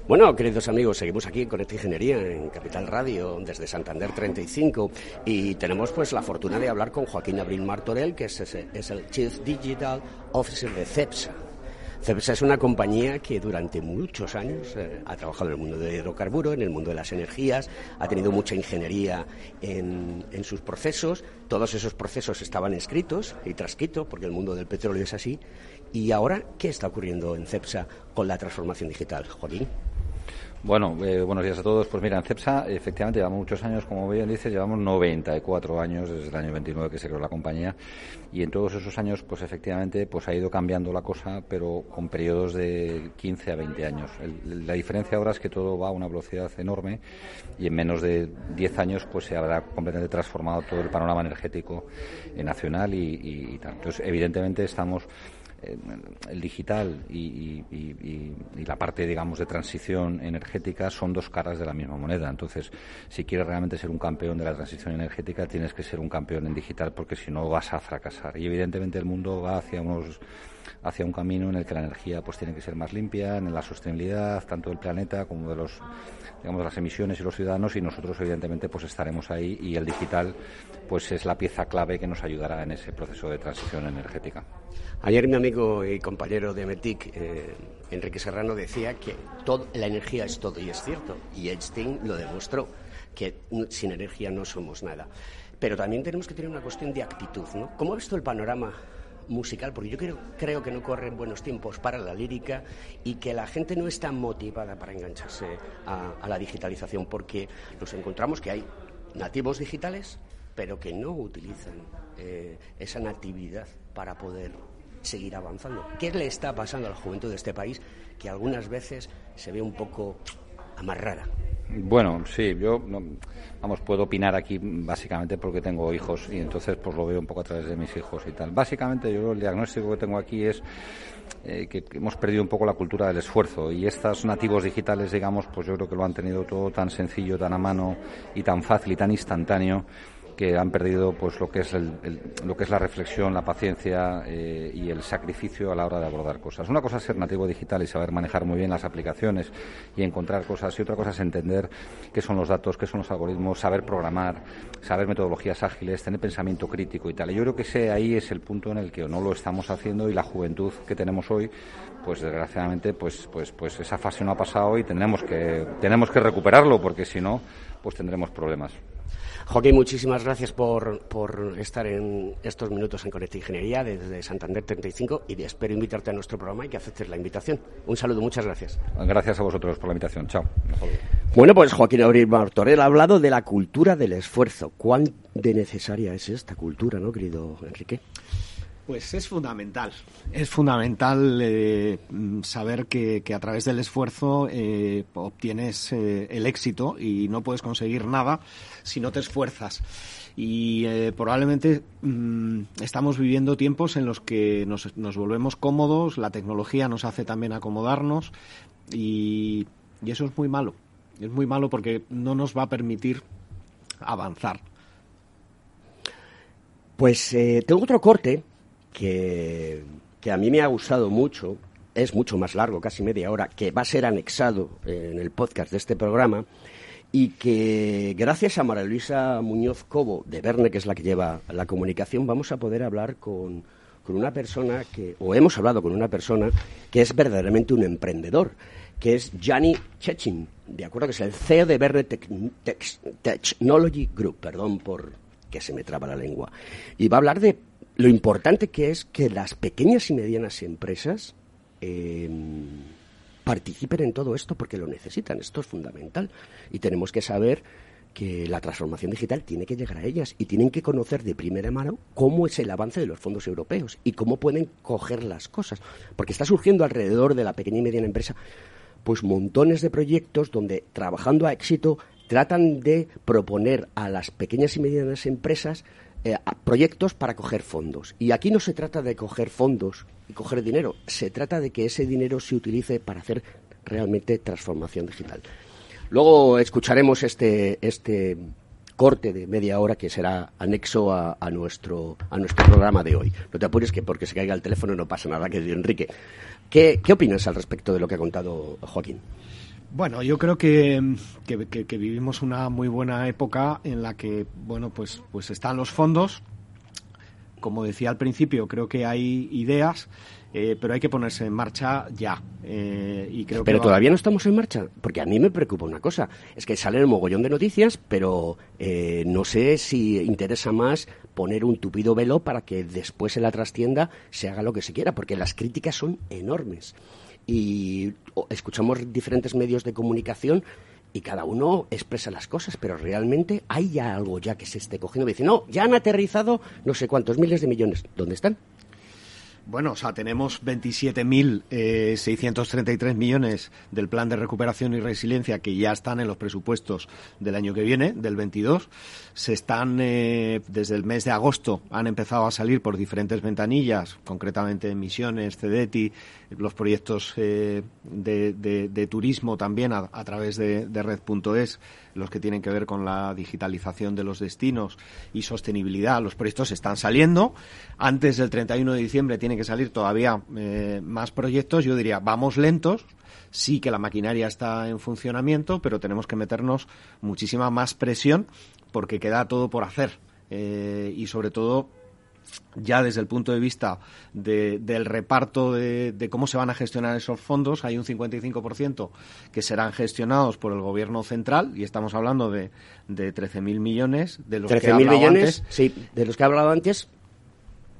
Bueno, queridos amigos, seguimos aquí con esta Ingeniería en Capital Radio desde Santander 35 y tenemos pues la fortuna de hablar con Joaquín Abril Martorell, que es, el Chief Digital Officer de CEPSA. CEPSA es una compañía que durante muchos años eh, ha trabajado en el mundo del hidrocarburo, en el mundo de las energías, ha tenido mucha ingeniería en, en sus procesos. Todos esos procesos estaban escritos y transcritos, porque el mundo del petróleo es así. Y ahora, ¿qué está ocurriendo en CEPSA con la transformación digital? Joaquín. Bueno, eh, buenos días a todos. Pues mira, en CEPSA efectivamente llevamos muchos años, como bien dice, llevamos 94 años desde el año 29 que se creó la compañía y en todos esos años, pues efectivamente, pues ha ido cambiando la cosa, pero con periodos de 15 a 20 años. la diferencia ahora es que todo va a una velocidad enorme y en menos de 10 años, pues se habrá completamente transformado todo el panorama energético nacional y, y tal. Entonces, evidentemente estamos el digital y, la parte, digamos, de transición energética son dos caras de la misma moneda. Entonces, si quieres realmente ser un campeón de la transición energética, tienes que ser un campeón en digital porque si no vas a fracasar. Y evidentemente el mundo va hacia unos hacia un camino en el que la energía pues tiene que ser más limpia, en la sostenibilidad tanto del planeta como de los digamos las emisiones y los ciudadanos y nosotros evidentemente pues estaremos ahí y el digital pues es la pieza clave que nos ayudará en ese proceso de transición energética. Ayer mi amigo y compañero de METIC, eh, Enrique Serrano, decía que todo, la energía es todo, y es cierto. Y Einstein lo demostró, que sin energía no somos nada. Pero también tenemos que tener una cuestión de actitud, ¿no? ¿Cómo ha visto el panorama musical? Porque yo creo, creo que no corren buenos tiempos para la lírica y que la gente no está motivada para engancharse a, la digitalización, porque nos encontramos que hay nativos digitales, pero que no utilizan eh, esa natividad para poder seguir avanzando. ¿Qué le está pasando a la juventud de este país que algunas veces se ve un poco amarrada? Bueno, sí, yo vamos puedo opinar aquí básicamente porque tengo hijos y entonces pues lo veo un poco a través de mis hijos y tal. Básicamente yo el diagnóstico que tengo aquí es eh, que hemos perdido un poco la cultura del esfuerzo y estos nativos digitales, digamos, pues yo creo que lo han tenido todo tan sencillo, tan a mano y tan fácil y tan instantáneo que han perdido pues lo que es lo que es la reflexión, la paciencia eh, y el sacrificio a la hora de abordar cosas. Una cosa es ser nativo digital y saber manejar muy bien las aplicaciones y encontrar cosas y otra cosa es entender qué son los datos, qué son los algoritmos, saber programar, saber metodologías ágiles, tener pensamiento crítico y tal. Y yo creo que ese ahí es el punto en el que no lo estamos haciendo y la juventud que tenemos hoy, pues desgraciadamente pues pues pues esa fase no ha pasado y tenemos que tenemos que recuperarlo porque si no pues tendremos problemas. Joaquín, muchísimas gracias por, estar en estos minutos en Conecta Ingeniería desde Santander 35 y espero invitarte a nuestro programa y que aceptes la invitación. Un saludo, muchas gracias. Gracias a vosotros por la invitación. Chao. Bueno, pues Joaquín Abril Martorell ha hablado de la cultura del esfuerzo. ¿Cuán de necesaria es esta cultura, no, querido Enrique? Pues es fundamental. Es fundamental eh, saber que, a través del esfuerzo eh, obtienes eh, el éxito y no puedes conseguir nada si no te esfuerzas. Y probablemente mm, estamos viviendo tiempos en los que nos, nos, volvemos cómodos, la tecnología nos hace también acomodarnos y, y eso es muy malo. Es muy malo porque no nos va a permitir avanzar. Pues tengo otro corte que, a mí me ha gustado mucho, es mucho más largo, casi media hora, que va a ser anexado en el podcast de este programa y que gracias a María Luisa Muñoz Cobo de Verne, que es la que lleva la comunicación, vamos a poder hablar con, con una persona que, o hemos hablado con una persona que es verdaderamente un emprendedor, que es Gianni Chechin, de acuerdo, que es el CEO de Verne Technology Group, perdón por que se me traba la lengua, y va a hablar de lo importante que es que las pequeñas y medianas empresas em, participen en todo esto porque lo necesitan. Esto es fundamental. Y tenemos que saber que la transformación digital tiene que llegar a ellas y tienen que conocer de primera mano cómo es el avance de los fondos europeos y cómo pueden coger las cosas. Porque está surgiendo alrededor de la pequeña y mediana empresa pues montones de proyectos donde trabajando a éxito tratan de proponer a las pequeñas y medianas empresas eh, proyectos para coger fondos. Y aquí no se trata de coger fondos y coger dinero, se trata de que ese dinero se utilice para hacer realmente transformación digital. Luego escucharemos este, este corte de media hora que será anexo a, nuestro, a nuestro programa de hoy. No te apures que porque se caiga el teléfono no pasa nada, que Enrique. ¿Qué, ¿Qué opinas al respecto de lo que ha contado Joaquín? Bueno, yo creo que, que, vivimos una muy buena época en la que, bueno, pues, pues están los fondos. Como decía al principio, creo que hay ideas, eh, pero hay que ponerse en marcha ya. Eh, y creo pero todavía no estamos en marcha, porque a mí me preocupa una cosa, es que salen un mogollón de noticias, pero eh, no sé si interesa más poner un tupido velo para que después en la trastienda se haga lo que se quiera, porque las críticas son enormes y escuchamos diferentes medios de comunicación y cada uno expresa las cosas, pero realmente hay ya algo ya que se esté cogiendo. Dice, no, ya han aterrizado no sé cuántos miles de millones. ¿Dónde están? Bueno, o sea, tenemos 27.633 millones del plan de recuperación y resiliencia que ya están en los presupuestos del año que viene, del 22. Se están, eh, desde el mes de agosto, han empezado a salir por diferentes ventanillas, concretamente Misiones, CEDETI, los proyectos eh, de, turismo también a, través de, de Red.es los que tienen que ver con la digitalización de los destinos y sostenibilidad. Los proyectos están saliendo. Antes del 31 de diciembre tienen que salir todavía eh, más proyectos. Yo diría, vamos lentos. Sí que la maquinaria está en funcionamiento, pero tenemos que meternos muchísima más presión porque queda todo por hacer. Eh, y sobre todo ya desde el punto de vista del reparto de, cómo se van a gestionar esos fondos, hay un 55% que serán gestionados por el gobierno central y estamos hablando de, de 13.000 millones de los que he millones, sí, de los que he hablado antes,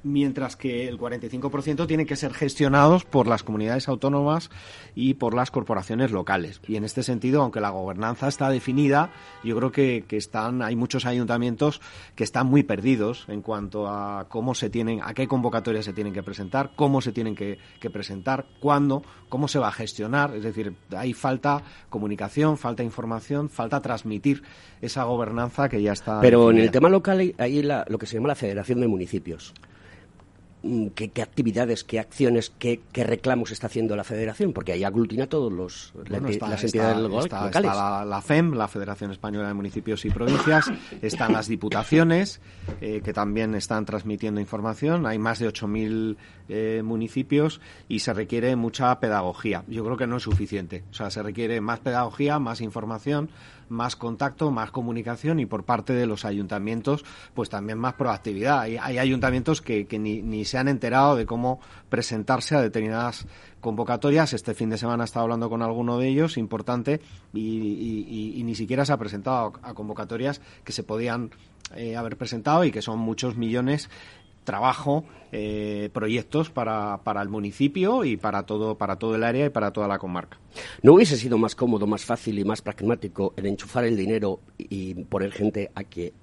mientras que el 45% tiene que ser gestionados por las comunidades autónomas y por las corporaciones locales. Y en este sentido, aunque la gobernanza está definida, yo creo que, están, hay muchos ayuntamientos que están muy perdidos en cuanto a cómo se tienen, a qué convocatorias se tienen que presentar, cómo se tienen que, presentar, cuándo, cómo se va a gestionar. Es decir, hay falta comunicación, falta información, falta transmitir esa gobernanza que ya está. Pero en el tema local hay lo que se llama la Federación de Municipios. Mm, qué, actividades, qué acciones, qué, reclamos está haciendo la Federación, porque ahí aglutina todos los las entidades locales. Está la, FEM, la Federación Española de Municipios y Provincias, están las diputaciones, eh, que también están transmitiendo información. Hay más de 8.000 eh, municipios y se requiere mucha pedagogía. Yo creo que no es suficiente. O sea, se requiere más pedagogía, más información, más contacto, más comunicación y por parte de los ayuntamientos, pues también más proactividad. Hay, ayuntamientos que, ni, se han enterado de cómo presentarse a determinadas convocatorias. Este fin de semana he estado hablando con alguno de ellos, importante, y, y, ni siquiera se ha presentado a convocatorias que se podían eh, haber presentado y que son muchos millones trabajo, eh, proyectos para, para, el municipio y para todo, para todo el área y para toda la comarca. ¿No hubiese sido más cómodo, más fácil y más pragmático el enchufar el dinero y poner gente a que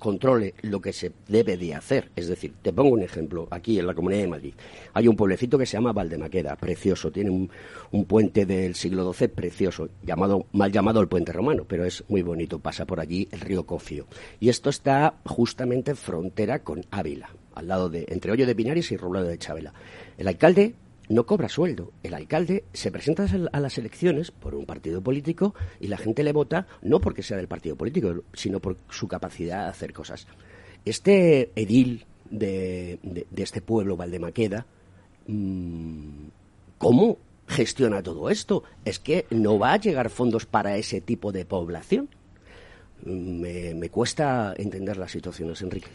controle lo que se debe de hacer. Es decir, te pongo un ejemplo, aquí en la Comunidad de Madrid hay un pueblecito que se llama Valdemaqueda, precioso, tiene un, un, puente del siglo XII precioso, llamado, mal llamado el puente romano, pero es muy bonito, pasa por allí el río Cofio. Y esto está justamente frontera con Ávila, al lado de, entre Hoyo de Pinares y Robledo de Chabela. El alcalde no cobra sueldo. El alcalde se presenta a las elecciones por un partido político y la gente le vota no porque sea del partido político, sino por su capacidad de hacer cosas. Este edil de, este pueblo, Valdemaqueda, mm, ¿cómo gestiona todo esto? Es que no va a llegar fondos para ese tipo de población. Me, me cuesta entender las situaciones, Enrique.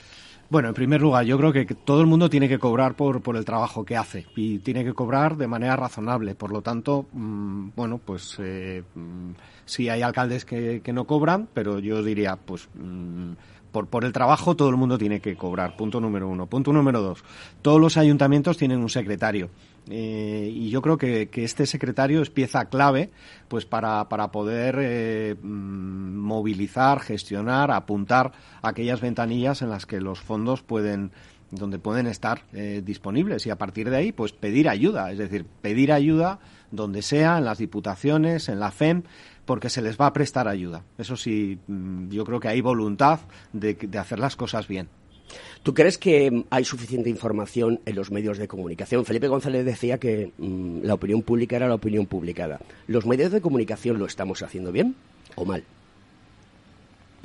Bueno, en primer lugar, yo creo que todo el mundo tiene que cobrar por, por el trabajo que hace y tiene que cobrar de manera razonable. Por lo tanto, mm, bueno, pues eh, mm, sí hay alcaldes que, que, no cobran, pero yo diría, pues mm, por, por el trabajo todo el mundo tiene que cobrar, punto número uno. Punto número dos, todos los ayuntamientos tienen un secretario. Eh, y yo creo que, este secretario es pieza clave pues para, para poder eh, mm, movilizar, gestionar, apuntar aquellas ventanillas en las que los fondos pueden donde pueden estar eh, disponibles y a partir de ahí pues pedir ayuda, es decir, pedir ayuda donde sea, en las diputaciones, en la FEM, porque se les va a prestar ayuda. Eso sí, mm, yo creo que hay voluntad de, hacer las cosas bien. ¿Tú crees que hay suficiente información en los medios de comunicación? Felipe González decía que mm, la opinión pública era la opinión publicada. ¿Los medios de comunicación lo estamos haciendo bien o mal?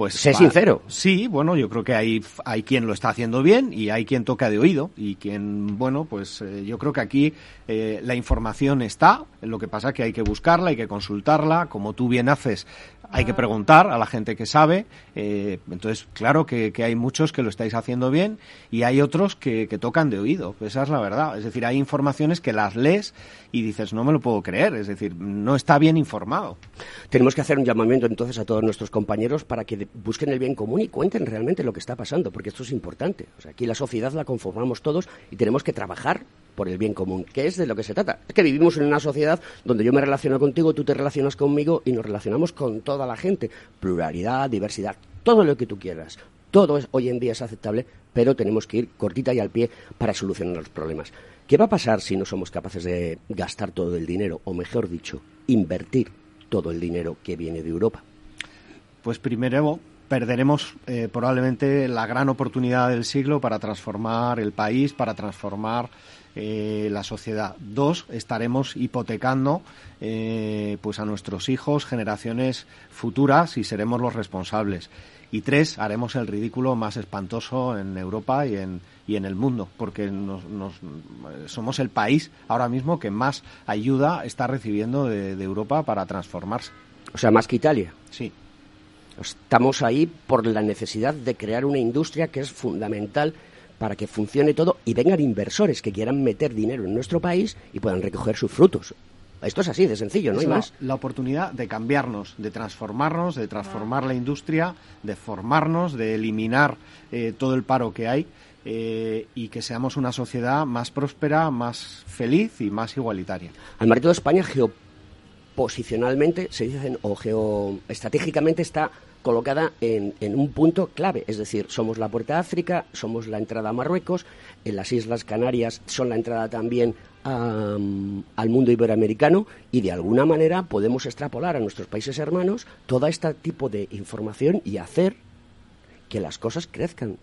Pues sé sincero. Sí, bueno, yo creo que hay, hay quien lo está haciendo bien y hay quien toca de oído y quien, bueno, pues eh, yo creo que aquí eh, la información está, lo que pasa es que hay que buscarla, hay que consultarla, como tú bien haces, hay que preguntar a la gente que sabe. Eh, entonces, claro que, hay muchos que lo estáis haciendo bien y hay otros que, tocan de oído. Esa es la verdad. Es decir, hay informaciones que las lees y dices, no me lo puedo creer. Es decir, no está bien informado. Tenemos que hacer un llamamiento entonces a todos nuestros compañeros para que busquen el bien común y cuenten realmente lo que está pasando, porque esto es importante. O sea, aquí la sociedad la conformamos todos y tenemos que trabajar por el bien común, que es de lo que se trata. Es que vivimos en una sociedad donde yo me relaciono contigo, tú te relacionas conmigo y nos relacionamos con toda la gente. Pluralidad, diversidad, todo lo que tú quieras. Todo es, hoy en día es aceptable, pero tenemos que ir cortita y al pie para solucionar los problemas. ¿Qué va a pasar si no somos capaces de gastar todo el dinero, o mejor dicho, invertir todo el dinero que viene de Europa? Pues primero perderemos eh, probablemente la gran oportunidad del siglo para transformar el país, para transformar eh, la sociedad. Dos, estaremos hipotecando eh, pues a nuestros hijos, generaciones futuras y seremos los responsables. Y tres, haremos el ridículo más espantoso en Europa y en, y en el mundo, porque nos, somos el país ahora mismo que más ayuda está recibiendo de, de Europa para transformarse. O sea, más que Italia. Sí. Estamos ahí por la necesidad de crear una industria que es fundamental para que funcione todo y vengan inversores que quieran meter dinero en nuestro país y puedan recoger sus frutos. Esto es así, de sencillo, no hay más. La oportunidad de cambiarnos, de transformarnos, de transformar la industria, de formarnos, de eliminar eh, todo el paro que hay eh, y que seamos una sociedad más próspera, más feliz y más igualitaria. Al marito de España, geoposicionalmente, se dice, o geoestratégicamente está colocada en, un punto clave, es decir, somos la puerta a África, somos la entrada a Marruecos, en las Islas Canarias son la entrada también al mundo iberoamericano y de alguna manera podemos extrapolar a nuestros países hermanos todo este tipo de información y hacer que las cosas crezcan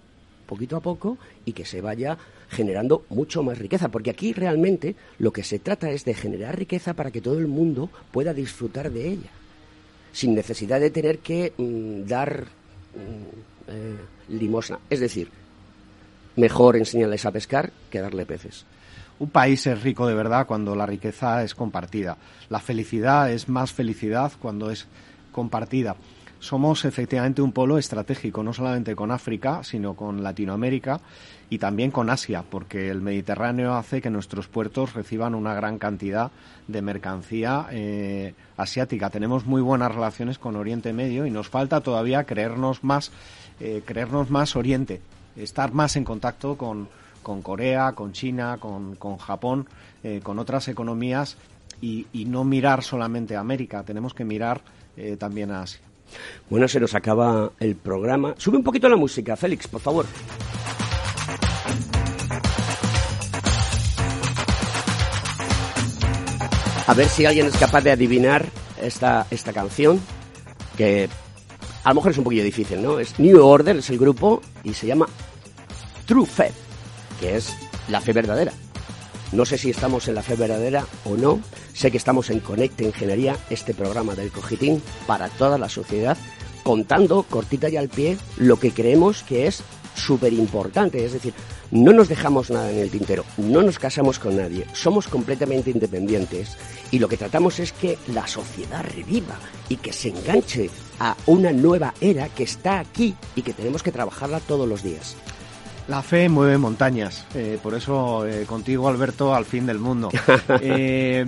poquito a poco y que se vaya generando mucho más riqueza, porque aquí realmente lo que se trata es de generar riqueza para que todo el mundo pueda disfrutar de ella sin necesidad de tener que mm, dar mm, eh, limosna. Es decir, mejor enseñarles a pescar que darle peces. Un país es rico de verdad cuando la riqueza es compartida. La felicidad es más felicidad cuando es compartida somos efectivamente un polo estratégico, no solamente con África, sino con Latinoamérica y también con Asia, porque el Mediterráneo hace que nuestros puertos reciban una gran cantidad de mercancía eh, asiática. Tenemos muy buenas relaciones con Oriente Medio y nos falta todavía creernos más, eh, creernos más Oriente, estar más en contacto con, Corea, con China, con, Japón, eh, con otras economías y, no mirar solamente a América, tenemos que mirar también a Asia. Bueno, se nos acaba el programa. Sube un poquito la música, Félix, por favor. A ver si alguien es capaz de adivinar esta, esta canción, que a lo mejor es un poquillo difícil, ¿no? Es New Order, es el grupo, y se llama True Faith, que es la fe verdadera. No sé si estamos en la fe verdadera o no. Sé que estamos en Conecte Ingeniería, este programa del Cogitín para toda la sociedad, contando cortita y al pie lo que creemos que es súper importante. Es decir, no nos dejamos nada en el tintero, no nos casamos con nadie, somos completamente independientes y lo que tratamos es que la sociedad reviva y que se enganche a una nueva era que está aquí y que tenemos que trabajarla todos los días. La fe mueve montañas, eh, por eso eh, contigo Alberto al fin del mundo. Eh,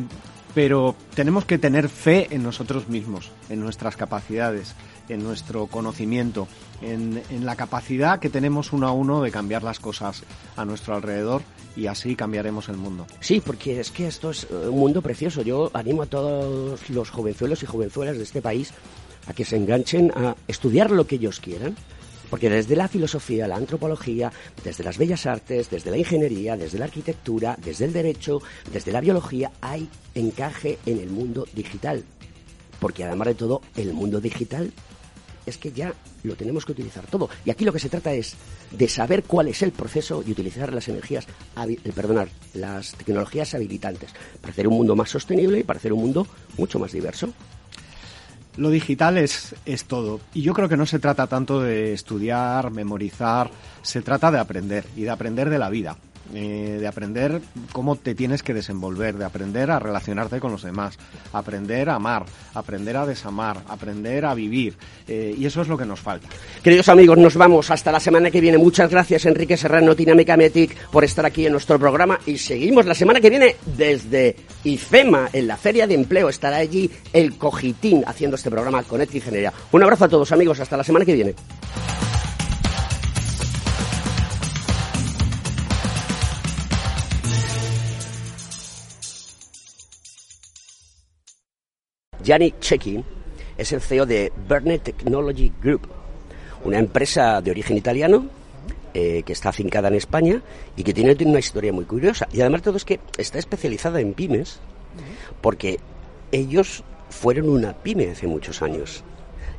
pero tenemos que tener fe en nosotros mismos, en nuestras capacidades, en nuestro conocimiento, en, la capacidad que tenemos uno a uno de cambiar las cosas a nuestro alrededor y así cambiaremos el mundo. Sí, porque es que esto es eh, un mundo precioso. Yo animo a todos los jovenzuelos y jovenzuelas de este país a que se enganchen a estudiar lo que ellos quieran. Porque desde la filosofía, la antropología, desde las bellas artes, desde la ingeniería, desde la arquitectura, desde el derecho, desde la biología, hay encaje en el mundo digital. Porque además de todo, el mundo digital es que ya lo tenemos que utilizar todo. Y aquí lo que se trata es de saber cuál es el proceso y utilizar las energías, eh, perdonar, las tecnologías habilitantes para hacer un mundo más sostenible y para hacer un mundo mucho más diverso. Lo digital es, es todo. Y yo creo que no se trata tanto de estudiar, memorizar, se trata de aprender y de aprender de la vida. Eh, de aprender cómo te tienes que desenvolver, de aprender a relacionarte con los demás, aprender a amar, aprender a desamar, aprender a vivir. Eh, y eso es lo que nos falta. Queridos amigos, nos vamos hasta la semana que viene. Muchas gracias, Enrique Serrano, Dinámica Metic, por estar aquí en nuestro programa. Y seguimos la semana que viene desde IFEMA, en la Feria de Empleo. Estará allí el Cogitín haciendo este programa con Ingeniería. Un abrazo a todos, amigos. Hasta la semana que viene. Yannick Chekin es el CEO de Verne Technology Group, una empresa de origen italiano eh, que está afincada en España y que tiene una historia muy curiosa. Y además todo es que está especializada en pymes porque ellos fueron una pyme hace muchos años.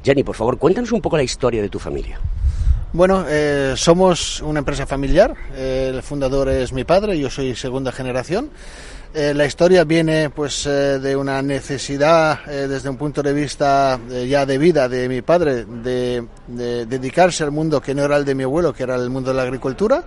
Yanni, por favor, cuéntanos un poco la historia de tu familia. Bueno, eh, somos una empresa familiar. el fundador es mi padre, yo soy segunda generación. Eh, la historia viene pues eh, de una necesidad eh, desde un punto de vista ya de vida de mi padre de, dedicarse al mundo que no era el de mi abuelo, que era el mundo de la agricultura,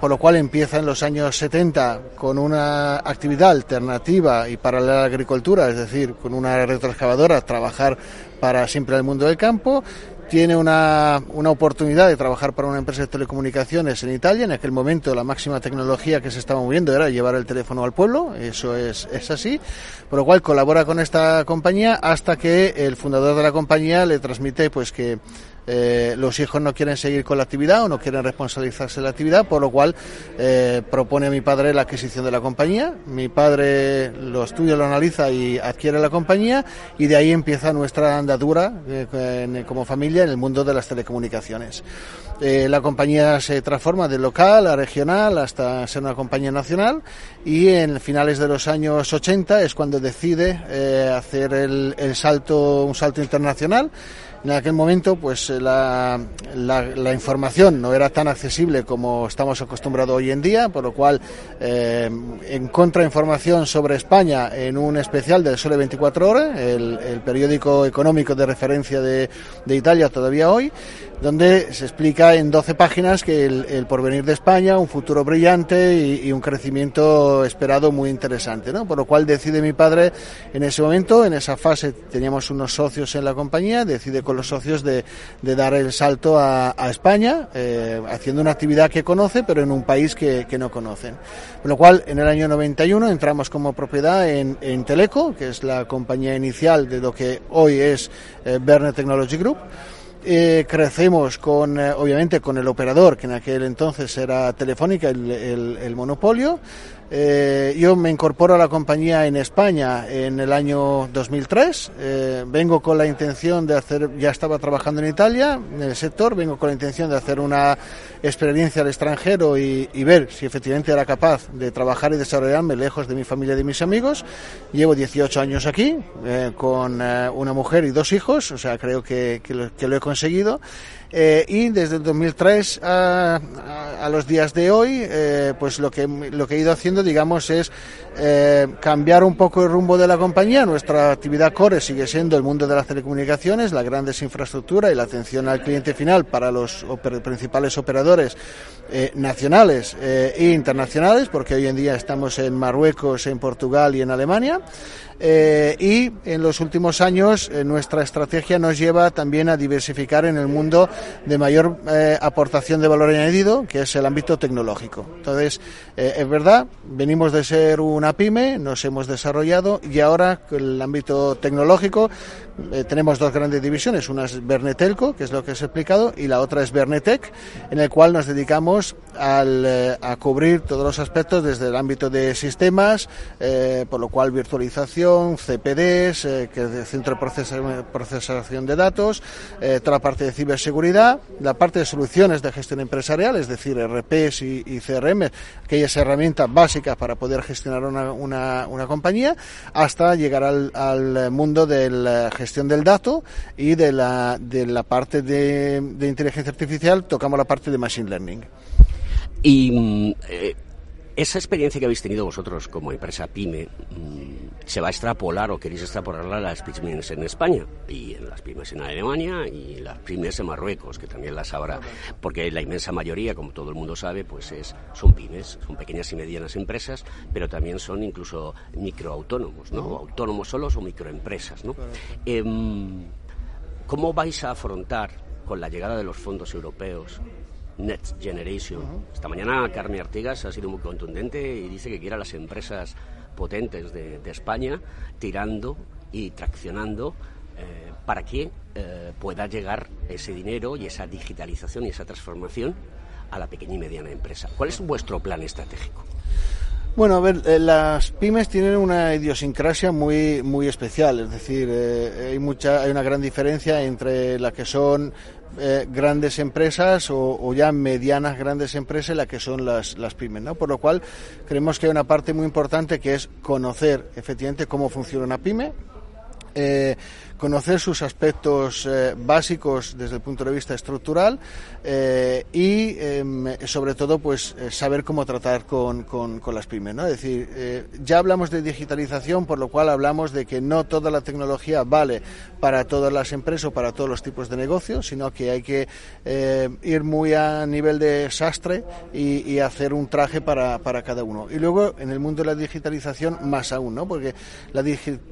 por lo cual empieza en los años 70 con una actividad alternativa y paralela a la agricultura, es decir, con una retroexcavadora, trabajar para siempre el mundo del campo tiene una, una, oportunidad de trabajar para una empresa de telecomunicaciones en Italia. En aquel momento la máxima tecnología que se estaba moviendo era llevar el teléfono al pueblo, eso es, es así, por lo cual colabora con esta compañía hasta que el fundador de la compañía le transmite pues que eh, los hijos no quieren seguir con la actividad o no quieren responsabilizarse de la actividad, por lo cual eh, propone a mi padre la adquisición de la compañía. Mi padre lo estudia, lo analiza y adquiere la compañía y de ahí empieza nuestra andadura eh, como familia en el mundo de las telecomunicaciones. la compañía se transforma de local a regional hasta ser una compañía nacional y en finales de los años 80 es cuando decide hacer el, el salto, un salto internacional en aquel momento, pues eh, la, la, información no era tan accesible como estamos acostumbrados hoy en día, por lo cual eh, encontra información sobre España en un especial del Sole 24 Horas, el, periódico económico de referencia de, de Italia todavía hoy, donde se explica en 12 páginas que el, porvenir de España, un futuro brillante y, un crecimiento esperado muy interesante, ¿no? Por lo cual decide mi padre en ese momento, en esa fase teníamos unos socios en la compañía, decide con los socios de, dar el salto a, España, eh, haciendo una actividad que conoce, pero en un país que, no conocen. Por lo cual, en el año 91 entramos como propiedad en, Teleco, que es la compañía inicial de lo que hoy es eh, Technology Group. Eh, crecemos con, eh, obviamente, con el operador, que en aquel entonces era Telefónica, el monopolio. Eh, yo me incorporo a la compañía en España en el año 2003. Eh, vengo con la intención de hacer, ya estaba trabajando en Italia, en el sector, vengo con la intención de hacer una experiencia al extranjero y, ver si efectivamente era capaz de trabajar y desarrollarme lejos de mi familia y de mis amigos. Llevo 18 años aquí, eh, con una mujer y dos hijos, o sea, creo que lo he conseguido. Eh, y desde el 2003 a, a, los días de hoy, eh, pues lo que, lo que he ido haciendo, digamos, es eh, cambiar un poco el rumbo de la compañía. Nuestra actividad core sigue siendo el mundo de las telecomunicaciones, la grandes infraestructura y la atención al cliente final para los principales operadores nacionales e internacionales, porque hoy en día estamos en Marruecos, en Portugal y en Alemania. Eh, y en los últimos años eh, nuestra estrategia nos lleva también a diversificar en el mundo de mayor eh, aportación de valor añadido, que es el ámbito tecnológico. Entonces, es verdad, venimos de ser una pyme, nos hemos desarrollado y ahora el ámbito tecnológico tenemos dos grandes divisiones, una es Bernetelco, que es lo que os he explicado, y la otra es Bernetec, en el cual nos dedicamos al, a cubrir todos los aspectos desde el ámbito de sistemas, por lo cual virtualización, CPDs, eh, que es Centro de Procesación de Datos, eh, toda la parte de ciberseguridad, la parte de soluciones de gestión empresarial, es decir, RPs y, CRM, aquellas herramientas básicas para poder gestionar una, una, compañía, hasta llegar al, mundo de la gestión del dato y de la, de la parte de, inteligencia artificial, tocamos la parte de Machine Learning. Y mm, eh, esa experiencia que habéis tenido vosotros como empresa PyME, mm, se va a extrapolar o queréis extrapolarla a las pymes en España y en las pymes en Alemania y las pymes en Marruecos, que también las habrá, porque la inmensa mayoría, como todo el mundo sabe, pues es, son pymes, son pequeñas y medianas empresas, pero también son incluso microautónomos, ¿no? Autónomos solos o microempresas, ¿no? Em, ¿Cómo vais a afrontar con la llegada de los fondos europeos Next Generation. Esta mañana Carmen Artigas ha sido muy contundente y dice que quiere a las empresas potentes de, España tirando y traccionando eh, para que eh, pueda llegar ese dinero y esa digitalización y esa transformación a la pequeña y mediana empresa. ¿Cuál es vuestro plan estratégico? Bueno, a ver, eh, las pymes tienen una idiosincrasia muy muy especial, es decir, hay mucha hay una gran diferencia entre las que son grandes empresas o, ya medianas grandes empresas las que son las, las pymes, ¿no? Por lo cual creemos que hay una parte muy importante que es conocer efectivamente cómo funciona una pyme, eh, conocer sus aspectos eh, básicos desde el punto de vista estructural eh, y em, sobre todo pues eh, saber cómo tratar con, con, las pymes. ¿no? Es decir, ya hablamos de digitalización, por lo cual hablamos de que no toda la tecnología vale para todas las empresas o para todos los tipos de negocios, sino que hay que ir muy a nivel de sastre y, hacer un traje para, para, cada uno. Y luego en el mundo de la digitalización más aún, ¿no? porque la,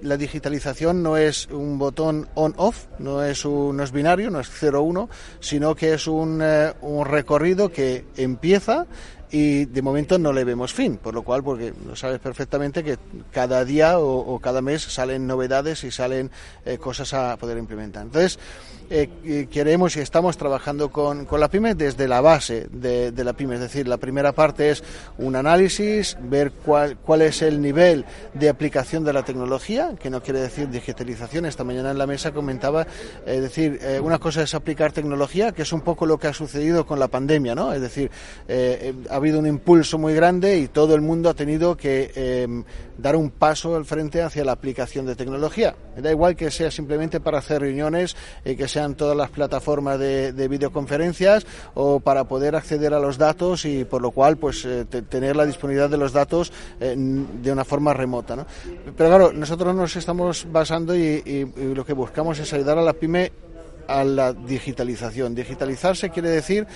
la digitalización no es un botón on-off, no es, un, no es binario, no es 0-1, sino que es un, eh, un recorrido que empieza y de momento no le vemos fin, por lo cual, porque lo sabes perfectamente que cada día o, cada mes salen novedades y salen eh, cosas a poder implementar. Entonces, eh, queremos y estamos trabajando con, con, la pyme desde la base de, la pyme, es decir, la primera parte es un análisis, ver cuál, cuál es el nivel de aplicación de la tecnología, que no quiere decir digitalización. Esta mañana en la mesa comentaba, es eh, decir, eh, una cosa es aplicar tecnología, que es un poco lo que ha sucedido con la pandemia, ¿no? Es decir, habido un impulso muy grande y todo el mundo ha tenido que dar un paso al frente hacia la aplicación de tecnología. Da igual que sea simplemente para hacer reuniones y que sean todas las plataformas de, videoconferencias o para poder acceder a los datos y por lo cual pues eh, tener la disponibilidad de los datos eh, de una forma remota. ¿no? Pero claro, nosotros nos estamos basando y lo que buscamos es ayudar a la pyme a la digitalización. Digitalizarse quiere decir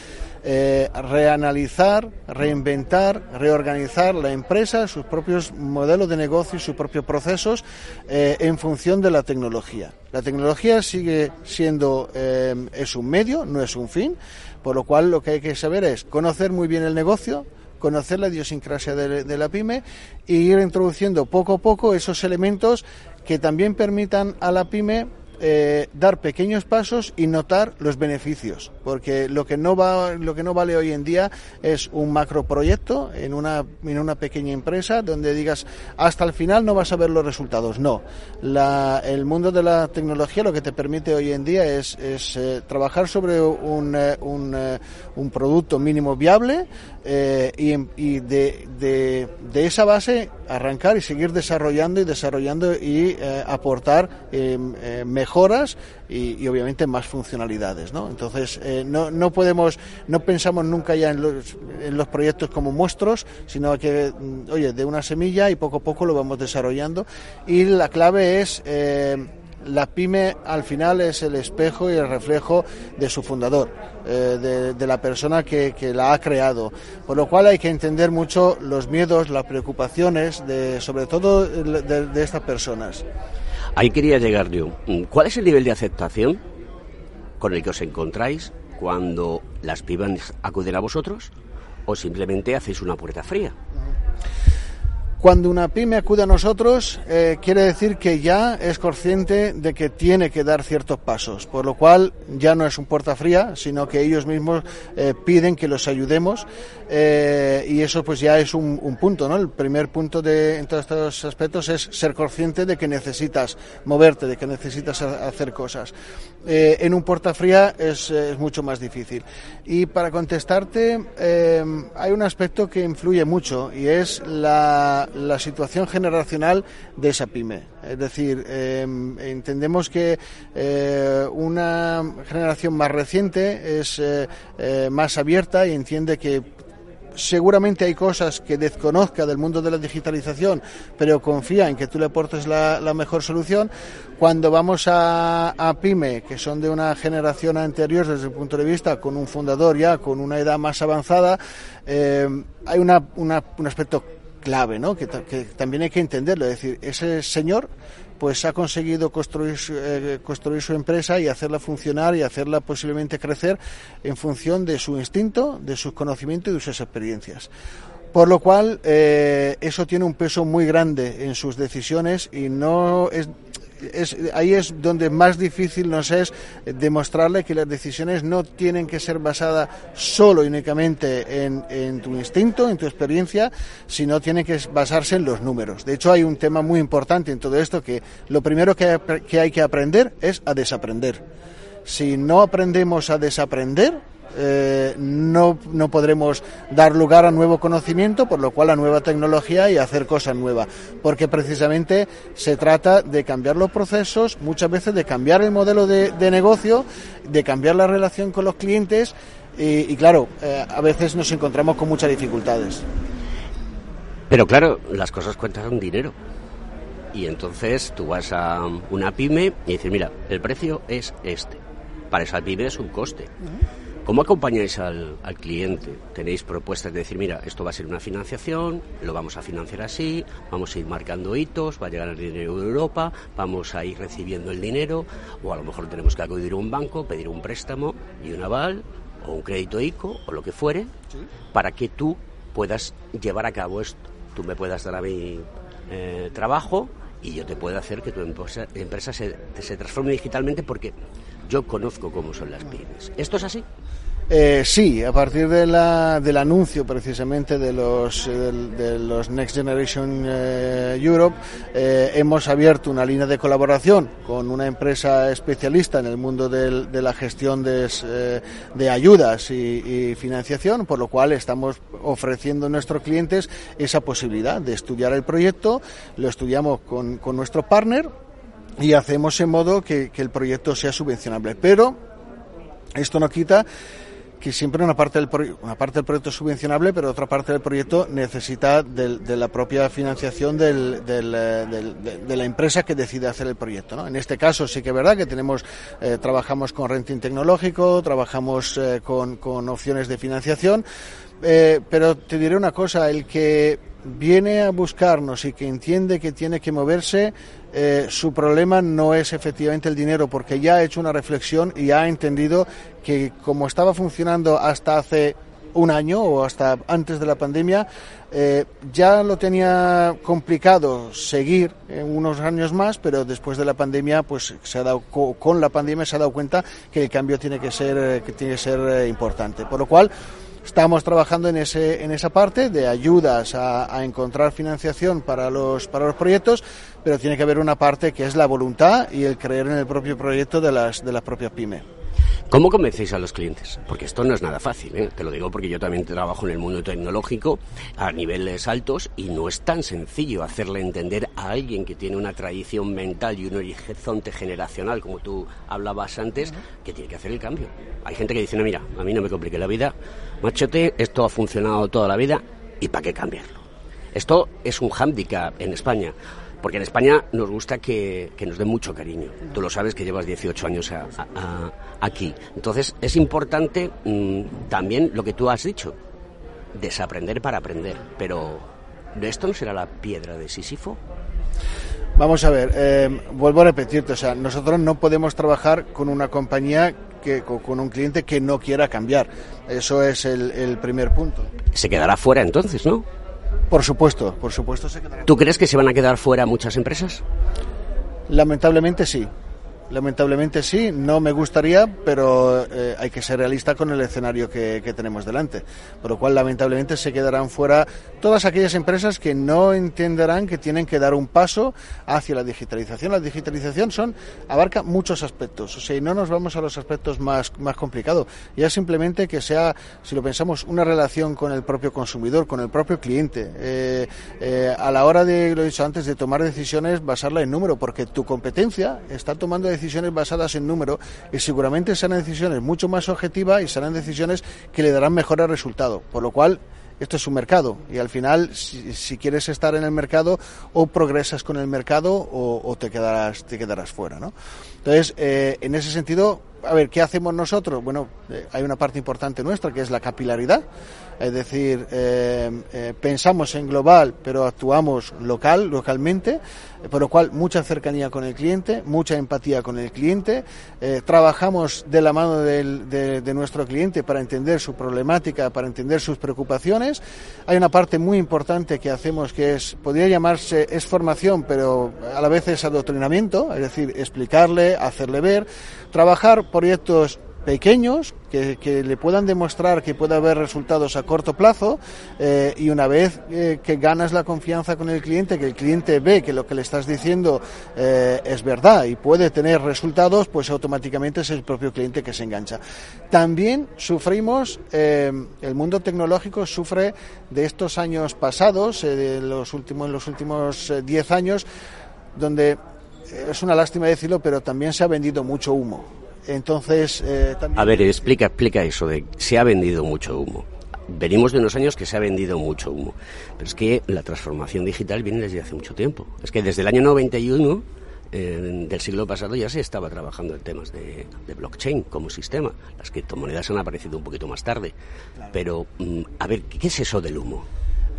eh, reanalizar, reinventar, reorganizar la empresa, sus propios modelos de negocio y sus propios procesos eh, en función de la tecnología. La tecnología sigue siendo eh, es un medio, no es un fin, por lo cual lo que hay que saber es conocer muy bien el negocio, conocer la idiosincrasia de, de, la pyme y ir introduciendo poco a poco esos elementos que también permitan a la pyme eh, dar pequeños pasos y notar los beneficios, porque lo que no va, lo que no vale hoy en día es un macroproyecto en una en una pequeña empresa donde digas hasta el final no vas a ver los resultados. No, el mundo de la tecnología lo que te permite hoy en día es, eh, trabajar sobre un, eh, un, un, producto mínimo viable y, de, de, de, esa base arrancar y seguir desarrollando y desarrollando y aportar mejor mejoras y, obviamente más funcionalidades, ¿no? Entonces eh, no, no podemos, no pensamos nunca ya en los, en los proyectos como monstruos, sino que, mm, oye, de una semilla y poco a poco lo vamos desarrollando y la clave es eh, La pyme al final es el espejo y el reflejo de su fundador, eh, de, la persona que, la ha creado. Por lo cual hay que entender mucho los miedos, las preocupaciones, de, sobre todo de, de estas personas. Ahí quería llegar yo. ¿Cuál es el nivel de aceptación con el que os encontráis cuando las pymes acuden a vosotros o simplemente hacéis una puerta fría? Cuando una pyme acude a nosotros, eh, quiere decir que ya es consciente de que tiene que dar ciertos pasos, por lo cual ya no es un puerta fría, sino que ellos mismos eh, piden que los ayudemos eh, y eso pues ya es un, punto, ¿no? El primer punto de en todos estos aspectos es ser consciente de que necesitas moverte, de que necesitas hacer cosas. En un puerta fría es, es, mucho más difícil. Y para contestarte, hay un aspecto que influye mucho y es la situación generacional de esa pyme. Es decir, em, entendemos que eh, una generación más reciente es eh, eh, más abierta y entiende que seguramente hay cosas que desconozca del mundo de la digitalización, pero confía en que tú le aportes la, mejor solución. Cuando vamos a, PyME, que son de una generación anterior desde el punto de vista, con un fundador ya con una edad más avanzada, hay una, un aspecto clave, ¿no? Que, también hay que entenderlo. Es decir, ese señor pues ha conseguido construir, eh, construir su empresa y hacerla funcionar y hacerla posiblemente crecer en función de su instinto, de sus conocimientos y de sus experiencias. Por lo cual, eh, eso tiene un peso muy grande en sus decisiones y no es, ahí es donde más difícil nos es demostrarle que las decisiones no tienen que ser basadas solo y únicamente en, tu instinto, en tu experiencia, sino tienen que basarse en los números. De hecho, hay un tema muy importante en todo esto que lo primero que hay que aprender es a desaprender. Si no aprendemos a desaprender, eh, no, no podremos dar lugar a nuevo conocimiento, por lo cual a nueva tecnología y hacer cosas nuevas, porque precisamente se trata de cambiar los procesos, muchas veces de cambiar el modelo de, negocio, de cambiar la relación con los clientes y, claro, eh, a veces nos encontramos con muchas dificultades. Pero claro, las cosas cuentan dinero. Y entonces tú vas a una pyme y dices, mira, el precio es este. Para esa pyme es un coste. ¿Cómo acompañáis al, cliente? ¿Tenéis propuestas de decir, mira, esto va a ser una financiación, lo vamos a financiar así, vamos a ir marcando hitos, va a llegar el dinero de Europa, vamos a ir recibiendo el dinero, o a lo mejor tenemos que acudir a un banco, pedir un préstamo y un aval, o un crédito ICO, o lo que fuere, para que tú puedas llevar a cabo esto. Tú me puedas dar a mi eh, trabajo y yo te puedo hacer que tu empresa, se, se transforme digitalmente porque yo conozco cómo son las pymes. ¿Esto es así? Eh, sí, a partir de la, del anuncio precisamente de los, de, los Next Generation eh, Europe, eh, hemos abierto una línea de colaboración con una empresa especialista en el mundo de la gestión de, de ayudas y, financiación, por lo cual estamos ofreciendo a nuestros clientes esa posibilidad de estudiar el proyecto, lo estudiamos con, con nuestro partner y hacemos en modo que, que el proyecto sea subvencionable. Pero esto no quita que siempre una parte del, una parte del proyecto es subvencionable, pero otra parte del proyecto necesita de la propia financiación del, eh, de, la empresa que decide hacer el proyecto. ¿no? En este caso sí que es verdad que tenemos, eh, trabajamos con renting tecnológico, trabajamos eh, con, con, opciones de financiación, pero te diré una cosa, el que viene a buscarnos y que entiende que tiene que moverse, eh, su problema no es efectivamente el dinero, porque ya ha hecho una reflexión y ha entendido que como estaba funcionando hasta hace un año o hasta antes de la pandemia, eh, ya lo tenía complicado seguir en unos años más, pero después de la pandemia, pues se ha dado con la pandemia se ha dado cuenta que el cambio tiene que ser eh, que tiene que ser importante. Por lo cual Estamos trabajando en, ese, en esa parte de ayudas a, encontrar financiación para los, para los proyectos, pero tiene que haber una parte que es la voluntad y el creer en el propio proyecto de las, de las propias pymes. ¿Cómo convencéis a los clientes? Porque esto no es nada fácil, ¿eh? te lo digo porque yo también trabajo en el mundo tecnológico a niveles altos y no es tan sencillo hacerle entender a alguien que tiene una tradición mental y un horizonte generacional, como tú hablabas antes, que tiene que hacer el cambio. Hay gente que dice, no, mira, a mí no me complique la vida, machote, esto ha funcionado toda la vida y ¿para qué cambiarlo? Esto es un hándicap en España. Porque en España nos gusta que, que nos den mucho cariño. Tú lo sabes que llevas 18 años a- a- a- aquí. Entonces es importante mm, también lo que tú has dicho, desaprender para aprender. Pero ¿esto no será la piedra de Sísifo? Vamos a ver, eh, vuelvo a repetirte, o sea, nosotros no podemos trabajar con una compañía que con, con un cliente que no quiera cambiar. Eso es el, el primer punto. Se quedará fuera entonces, ¿no? Por supuesto, por supuesto se quedará. ¿Tú crees que se van a quedar fuera muchas empresas? Lamentablemente sí. Lamentablemente sí, no me gustaría, pero eh, hay que ser realista con el escenario que, que tenemos delante. Por lo cual, lamentablemente, se quedarán fuera todas aquellas empresas que no entenderán que tienen que dar un paso hacia la digitalización. La digitalización son, abarca muchos aspectos, o sea, y no nos vamos a los aspectos más, más complicados. Ya simplemente que sea, si lo pensamos, una relación con el propio consumidor, con el propio cliente. Eh, eh, a la hora de, lo he dicho antes, de tomar decisiones, basarla en número, porque tu competencia está tomando decisiones basadas en número y seguramente serán decisiones mucho más objetivas y serán decisiones que le darán mejores resultados. Por lo cual, esto es un mercado y al final, si, si quieres estar en el mercado, o progresas con el mercado o, te quedarás te quedarás fuera, ¿no? Entonces, eh, en ese sentido, a ver, ¿qué hacemos nosotros? Bueno, eh, hay una parte importante nuestra que es la capilaridad, es decir, eh, eh, pensamos en global, pero actuamos local, localmente, eh, por lo cual mucha cercanía con el cliente, mucha empatía con el cliente, trabajamos de la mano de, de nuestro cliente para entender su problemática, para entender sus preocupaciones. Hay una parte muy importante que hacemos que es, podría llamarse, es formación, pero a la vez es adoctrinamiento, es decir, explicarle, hacerle ver, trabajar proyectos pequeños que, que le puedan demostrar que puede haber resultados a corto plazo eh, y una vez eh, que ganas la confianza con el cliente, que el cliente ve que lo que le estás diciendo eh, es verdad y puede tener resultados, pues automáticamente es el propio cliente que se engancha. También sufrimos, el mundo tecnológico sufre de estos años pasados, de los últimos, los últimos eh, 10 años, donde es una lástima decirlo, pero también se ha vendido mucho humo. Entonces, eh, también... A ver, explica, explica eso de se ha vendido mucho humo. Venimos de unos años que se ha vendido mucho humo. Pero es que la transformación digital viene desde hace mucho tiempo. Es que desde el año 91 eh, del siglo pasado ya se estaba trabajando en temas de, de blockchain como sistema. Las criptomonedas han aparecido un poquito más tarde. Pero, mm, a ver, ¿qué es eso del humo?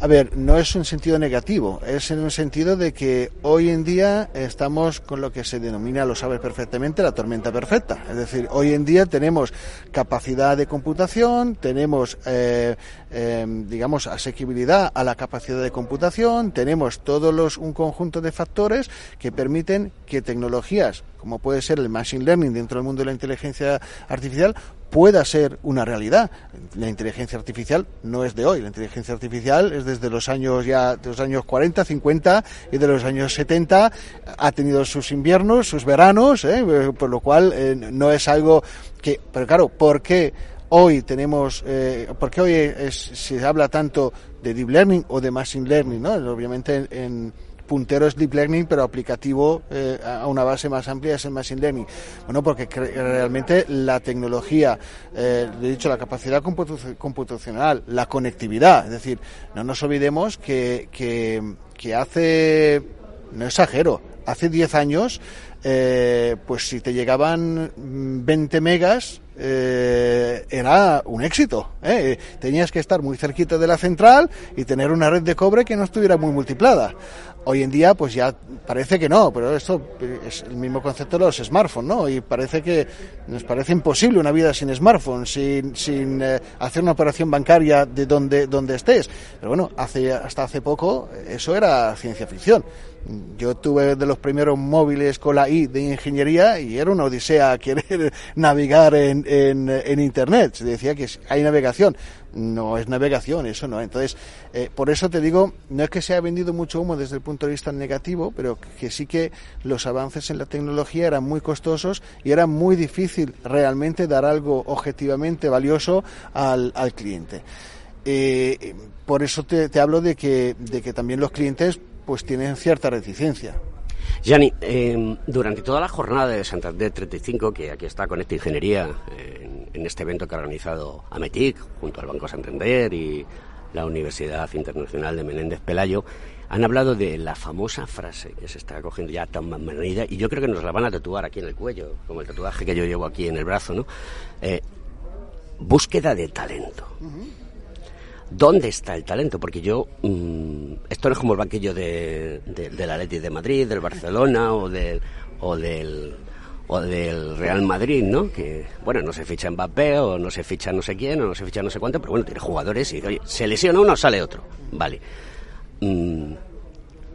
A ver, no es un sentido negativo, es en un sentido de que hoy en día estamos con lo que se denomina, lo sabes perfectamente, la tormenta perfecta. Es decir, hoy en día tenemos capacidad de computación, tenemos, eh, eh, digamos, asequibilidad a la capacidad de computación, tenemos todos los, un conjunto de factores que permiten que tecnologías, como puede ser el machine learning dentro del mundo de la inteligencia artificial, pueda ser una realidad. La inteligencia artificial no es de hoy, la inteligencia artificial es desde los años ya de los años 40, 50 y de los años 70 ha tenido sus inviernos, sus veranos, ¿eh? por lo cual eh, no es algo que pero claro, ¿por qué hoy tenemos eh, por qué hoy es- se habla tanto de deep learning o de machine learning, ¿no? Obviamente en, en puntero es deep learning, pero aplicativo eh, a una base más amplia es el machine learning. Bueno, porque realmente la tecnología, eh, he dicho, la capacidad computacional, la conectividad, es decir, no nos olvidemos que, que, que hace, no exagero, hace 10 años, eh, pues si te llegaban mm, 20 megas, eh, era un éxito. ¿eh? Tenías que estar muy cerquita de la central y tener una red de cobre que no estuviera muy multiplada. Hoy en día, pues ya parece que no, pero esto es el mismo concepto de los smartphones, ¿no? Y parece que nos parece imposible una vida sin smartphone, sin, sin eh, hacer una operación bancaria de donde, donde estés. Pero bueno, hace, hasta hace poco eso era ciencia ficción. Yo tuve de los primeros móviles con la I de ingeniería y era una odisea querer navegar en, en, en Internet. Se decía que hay navegación. No es navegación, eso no. Entonces, eh, por eso te digo, no es que se haya vendido mucho humo desde el punto de vista negativo, pero que sí que los avances en la tecnología eran muy costosos y era muy difícil realmente dar algo objetivamente valioso al, al cliente. Eh, por eso te, hablo de que, de que también los clientes pues tienen cierta reticencia. Gianni, eh, durante toda la jornada de Santander 35, que aquí está Conecta Ingeniería, eh, en, este evento que ha organizado Ametic, junto al Banco Santander y la Universidad Internacional de Menéndez Pelayo, han hablado de la famosa frase que se está cogiendo ya tan manida y yo creo que nos la van a tatuar aquí en el cuello, como el tatuaje que yo llevo aquí en el brazo, ¿no? Eh, búsqueda de talento. ¿Dónde está el talento? Porque yo, mm, esto no es como el banquillo de, de, del Atleti de Madrid, del Barcelona o del, o del, o del Real Madrid, ¿no? Que, bueno, no se ficha Mbappé o no se ficha no sé quién o no se ficha no sé cuánto, pero bueno, tiene jugadores y, oye, se lesiona uno, sale otro. Vale. Mm,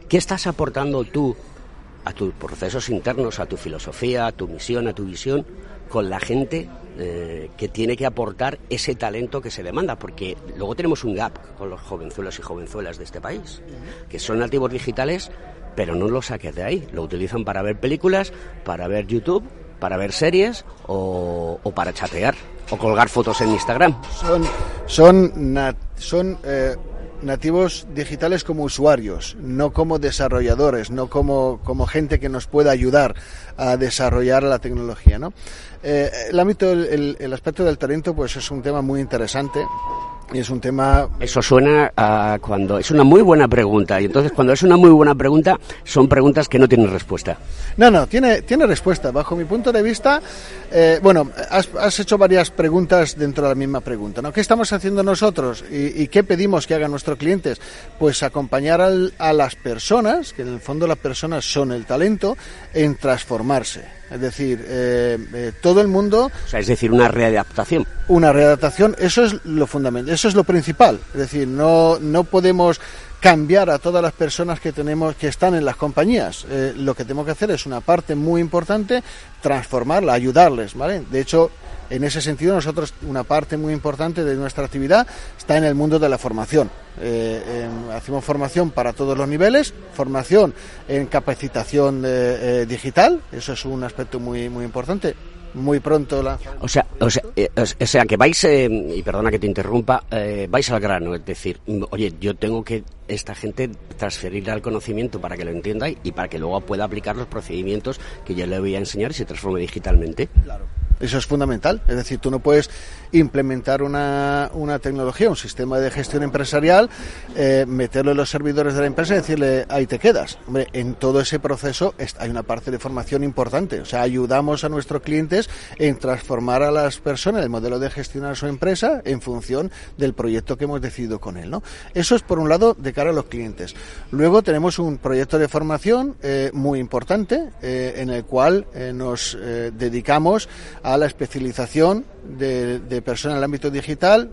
¿Qué estás aportando tú a tus procesos internos, a tu filosofía, a tu misión, a tu visión, con la gente eh, que tiene que aportar ese talento que se demanda, porque luego tenemos un gap con los jovenzuelos y jovenzuelas de este país, que son nativos digitales, pero no lo saques de ahí, lo utilizan para ver películas, para ver YouTube, para ver series o, o para chatear o colgar fotos en Instagram. Son, son, nat- son eh, nativos digitales como usuarios, no como desarrolladores, no como, como gente que nos pueda ayudar a desarrollar la tecnología. ¿no? Eh, el ámbito, el, el- aspecto del talento, pues es un tema muy interesante. Es un tema. Eso suena a cuando es una muy buena pregunta y entonces cuando es una muy buena pregunta son preguntas que no tienen respuesta. No, no, tiene, tiene respuesta. Bajo mi punto de vista, eh, bueno, has, has hecho varias preguntas dentro de la misma pregunta. ¿no? ¿Qué estamos haciendo nosotros y, y qué pedimos que hagan nuestros clientes? Pues acompañar al- a las personas, que en el fondo las personas son el talento, en transformarse. Es decir, eh, eh, todo el mundo O sea, es decir, una readaptación. una readaptación, eso es lo fundamental, eso es lo principal. Es decir, no, no podemos cambiar a todas las personas que tenemos que están en las compañías. Eh, lo que tenemos que hacer es una parte muy importante, transformarla, ayudarles, ¿vale? De hecho, en ese sentido, nosotros una parte muy importante de nuestra actividad está en el mundo de la formación. Eh, em, hacemos formación para todos los niveles, formación en capacitación eh, digital, eso es un aspecto muy muy importante. Muy pronto la O sea, o sea, eh, o- sea que vais, eh, y perdona que te interrumpa, vais al grano, es decir, mm, oye, yo tengo que esta gente transferirle al conocimiento para que lo entienda y, para que luego pueda aplicar los procedimientos que yo le voy a enseñar y se transforme digitalmente. Eso es fundamental. Es decir, tú no puedes implementar una, una tecnología, un sistema de gestión empresarial, eh, meterlo en los servidores de la empresa y decirle, ahí te quedas. Hombre, en todo ese proceso es- hay una parte de formación importante. O sea, ayudamos a nuestros clientes en transformar a las personas el modelo de gestionar su empresa en función del proyecto que hemos decidido con él. ¿no? Eso es por un lado de a los clientes. Luego tenemos un proyecto de formación eh, muy importante eh, en el cual eh, nos dedicamos a la especialización de, de personas en el ámbito digital.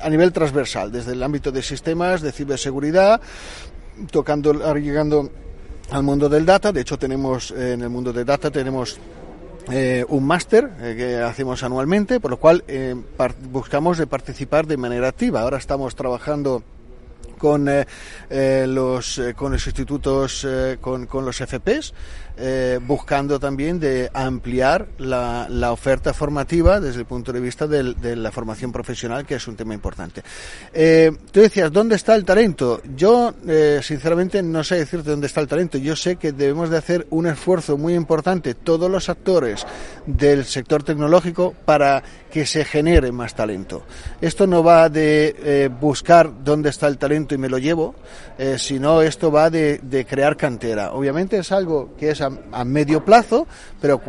a nivel transversal, desde el ámbito de sistemas, de ciberseguridad, tocando, llegando al mundo del data. De hecho, tenemos en el mundo del data tenemos eh, un máster eh, que hacemos anualmente, por lo cual eh, buscamos de participar de manera activa. Ahora estamos trabajando con eh, eh, los con los institutos con, con los FPs eh, buscando también de ampliar la, oferta formativa desde el punto de vista de la formación profesional que es un tema importante. Eh, tú decías dónde está el talento yo eh, sinceramente no sé decirte dónde está el talento. Yo sé que debemos de hacer un esfuerzo muy importante todos los actores del sector tecnológico para que se genere más talento. Esto no va de buscar dónde está el talento y me lo llevo, sino esto va de, de crear cantera. Obviamente es algo que es a, medio plazo, pero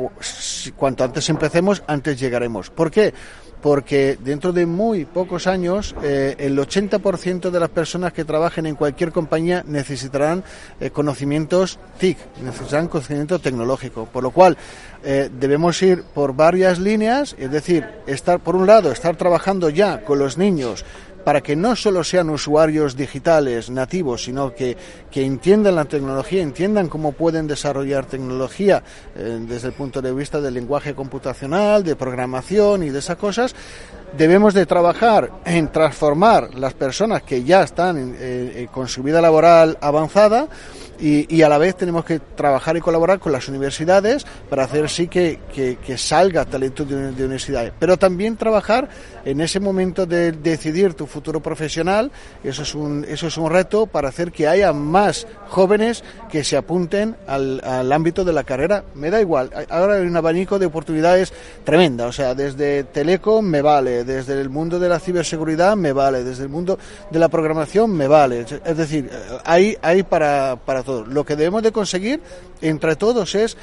cuanto antes empecemos, antes llegaremos. ¿Por qué? Porque dentro de muy pocos años, eh, el 80% de las personas que trabajen en cualquier compañía necesitarán eh, conocimientos TIC, necesitarán conocimiento tecnológico. Por lo cual, eh, debemos ir por varias líneas, es decir, estar por un lado, estar trabajando ya con los niños para que no solo sean usuarios digitales nativos, sino que, que entiendan la tecnología, entiendan cómo pueden desarrollar tecnología eh, desde el punto de vista del lenguaje computacional, de programación y de esas cosas, debemos de trabajar en transformar las personas que ya están eh, eh, con su vida laboral avanzada y, a la vez tenemos que trabajar y colaborar con las universidades para hacer sí que, que- salga talento de, de universidades. Pero también trabajar en ese momento de decidir tu futuro profesional, eso es un, eso es un reto para hacer que haya más jóvenes que se apunten al, al ámbito de la carrera. Me da igual, ahora hay un abanico de oportunidades tremenda, o sea, desde telecom me vale, desde el mundo de la ciberseguridad me vale, desde el mundo de la programación me vale. Es decir, hay, hay para, para todos. Lo que debemos de conseguir entre todos es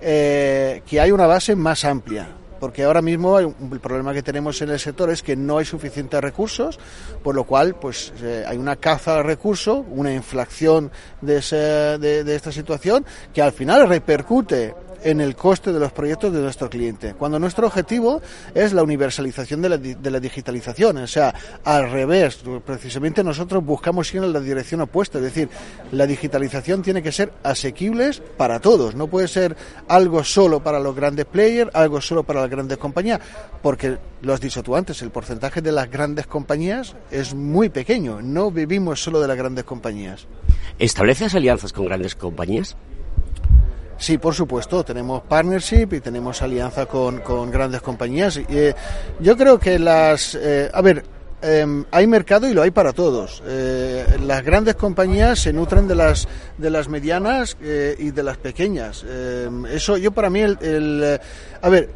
eh, que hay una base más amplia porque ahora mismo el problema que tenemos en el sector es que no hay suficientes recursos, por lo cual pues eh, hay una caza de recursos, una inflación de, esta situación que al final repercute en el coste de los proyectos de nuestro cliente. Cuando nuestro objetivo es la universalización de la, digitalización, o sea, al revés, precisamente nosotros buscamos ir en la dirección opuesta, es decir, la digitalización tiene que ser asequible para todos, no puede ser algo solo para los grandes players, algo solo para las grandes compañías, porque lo has dicho tú antes, el porcentaje de las grandes compañías es muy pequeño, no vivimos solo de las grandes compañías. ¿Estableces alianzas con grandes compañías? Sí, por supuesto, tenemos partnership y tenemos alianza con, con grandes compañías. Y, eh, yo creo que las... Eh, a ver, eh, hay mercado y lo hay para todos. Eh, las grandes compañías se nutren de las de las medianas eh, y de las pequeñas. Eh, eso yo para mí el, el a ver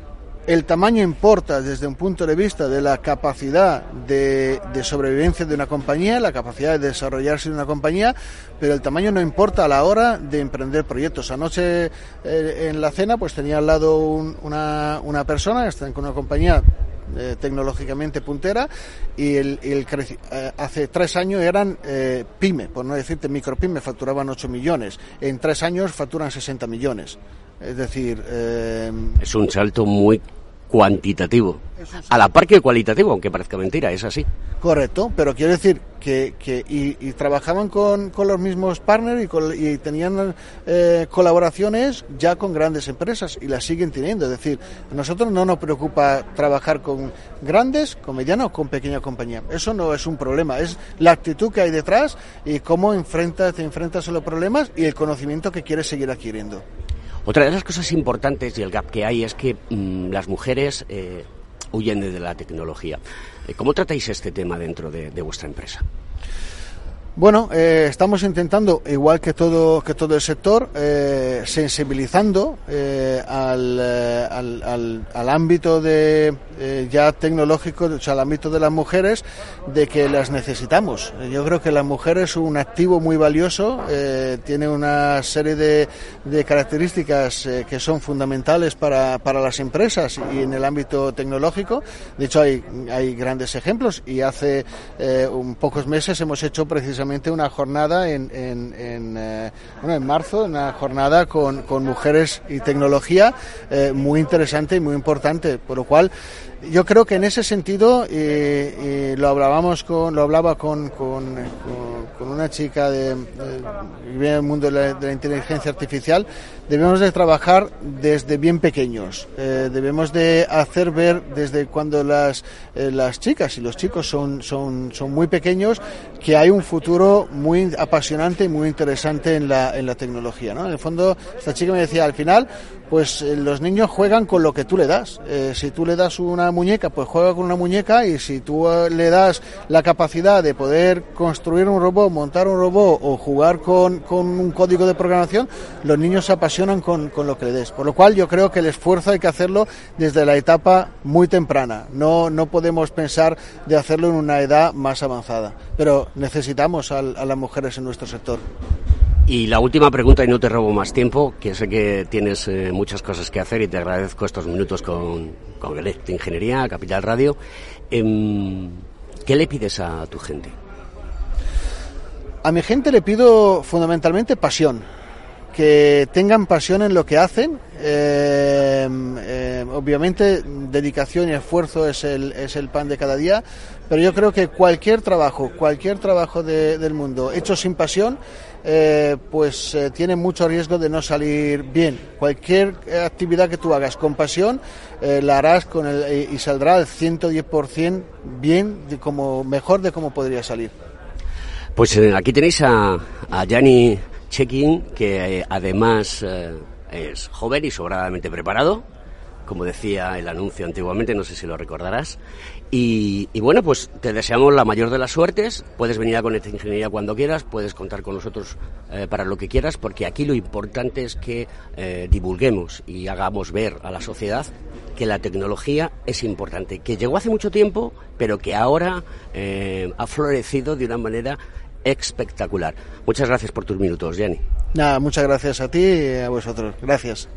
el tamaño importa desde un punto de vista de la capacidad de, sobrevivencia de una compañía, la capacidad de desarrollarse de una compañía, pero el tamaño no importa a la hora de emprender proyectos. Anoche eh, en la cena pues tenía al lado un, una, una persona, está con una compañía eh, tecnológicamente puntera y el, el eh, hace tres años eran eh, pyme, por no decirte micropyme, facturaban 8 millones. En tres años facturan 60 millones. Es decir, eh, es un salto muy cuantitativo, a la par que cualitativo, aunque parezca mentira, es así. Correcto, pero quiero decir que, que y, y trabajaban con, con, los mismos partners y, con, y tenían eh, colaboraciones ya con grandes empresas y las siguen teniendo. Es decir, a nosotros no nos preocupa trabajar con grandes, con medianas o con pequeñas compañías. Eso no es un problema, es la actitud que hay detrás y cómo enfrentas, te enfrentas a los problemas y el conocimiento que quieres seguir adquiriendo. Otra de las cosas importantes y el gap que hay es que mmm, las mujeres eh, huyen de la tecnología. Eh, ¿Cómo tratáis este tema dentro de, de vuestra empresa? Bueno, eh, estamos intentando, igual que todo que todo el sector, eh, sensibilizando eh, al, al, al, al, ámbito de ya tecnológico, o sea, al ámbito de las mujeres, de que las necesitamos. Yo creo que la mujer es un activo muy valioso, tiene una serie de, de características que son fundamentales para, para las empresas y en el ámbito tecnológico. De hecho, hay, hay grandes ejemplos y hace un pocos meses hemos hecho precisamente una jornada en, en, en, eh, bueno, en marzo, una jornada con, con mujeres y tecnología eh, muy interesante y muy importante, por lo cual yo creo que en ese sentido eh, lo hablábamos con lo hablaba con, con, con una chica de, de, vive en el mundo de la, de la, inteligencia artificial debemos de trabajar desde bien pequeños eh, debemos de hacer ver desde cuando las eh, las chicas y los chicos son son son muy pequeños que hay un futuro muy apasionante y muy interesante en la en la tecnología ¿no? en el fondo esta chica me decía al final pues eh, los niños juegan con lo que tú le das si tú le das una muñeca, pues juega con una muñeca y si tú le das la capacidad de poder construir un robot, montar un robot o jugar con, con un código de programación, los niños se apasionan con, con, lo que le des. Por lo cual yo creo que el esfuerzo hay que hacerlo desde la etapa muy temprana. No, no podemos pensar de hacerlo en una edad más avanzada. Pero necesitamos a las mujeres en nuestro sector. Y la última pregunta, y no te robo más tiempo, que sé que tienes eh, muchas cosas que hacer y te agradezco estos minutos con, con el de Ingeniería, Capital Radio. Eh, ¿Qué le pides a tu gente? A mi gente le pido fundamentalmente pasión, que tengan pasión en lo que hacen. Eh, eh, obviamente, dedicación y esfuerzo es el, es el pan de cada día, pero yo creo que cualquier trabajo, cualquier trabajo de, del mundo hecho sin pasión, eh, pues eh, tiene mucho riesgo de no salir bien. Cualquier actividad que tú hagas con pasión, eh, la harás con el, y saldrá al 110% bien, de como, mejor de cómo podría salir. Pues aquí tenéis a, a Gianni Chekin, que además es joven y sobradamente preparado. como decía el anuncio antiguamente, no sé si lo recordarás. Y, bueno, pues te deseamos la mayor de las suertes. Puedes venir a Conecta Ingeniería cuando quieras, puedes contar con nosotros eh, para lo que quieras, porque aquí lo importante es que eh, divulguemos y hagamos ver a la sociedad que la tecnología es importante, que llegó hace mucho tiempo, pero que ahora eh, ha florecido de una manera espectacular. Muchas gracias por tus minutos, Jenny. Nada, muchas gracias a ti y a vosotros. Gracias.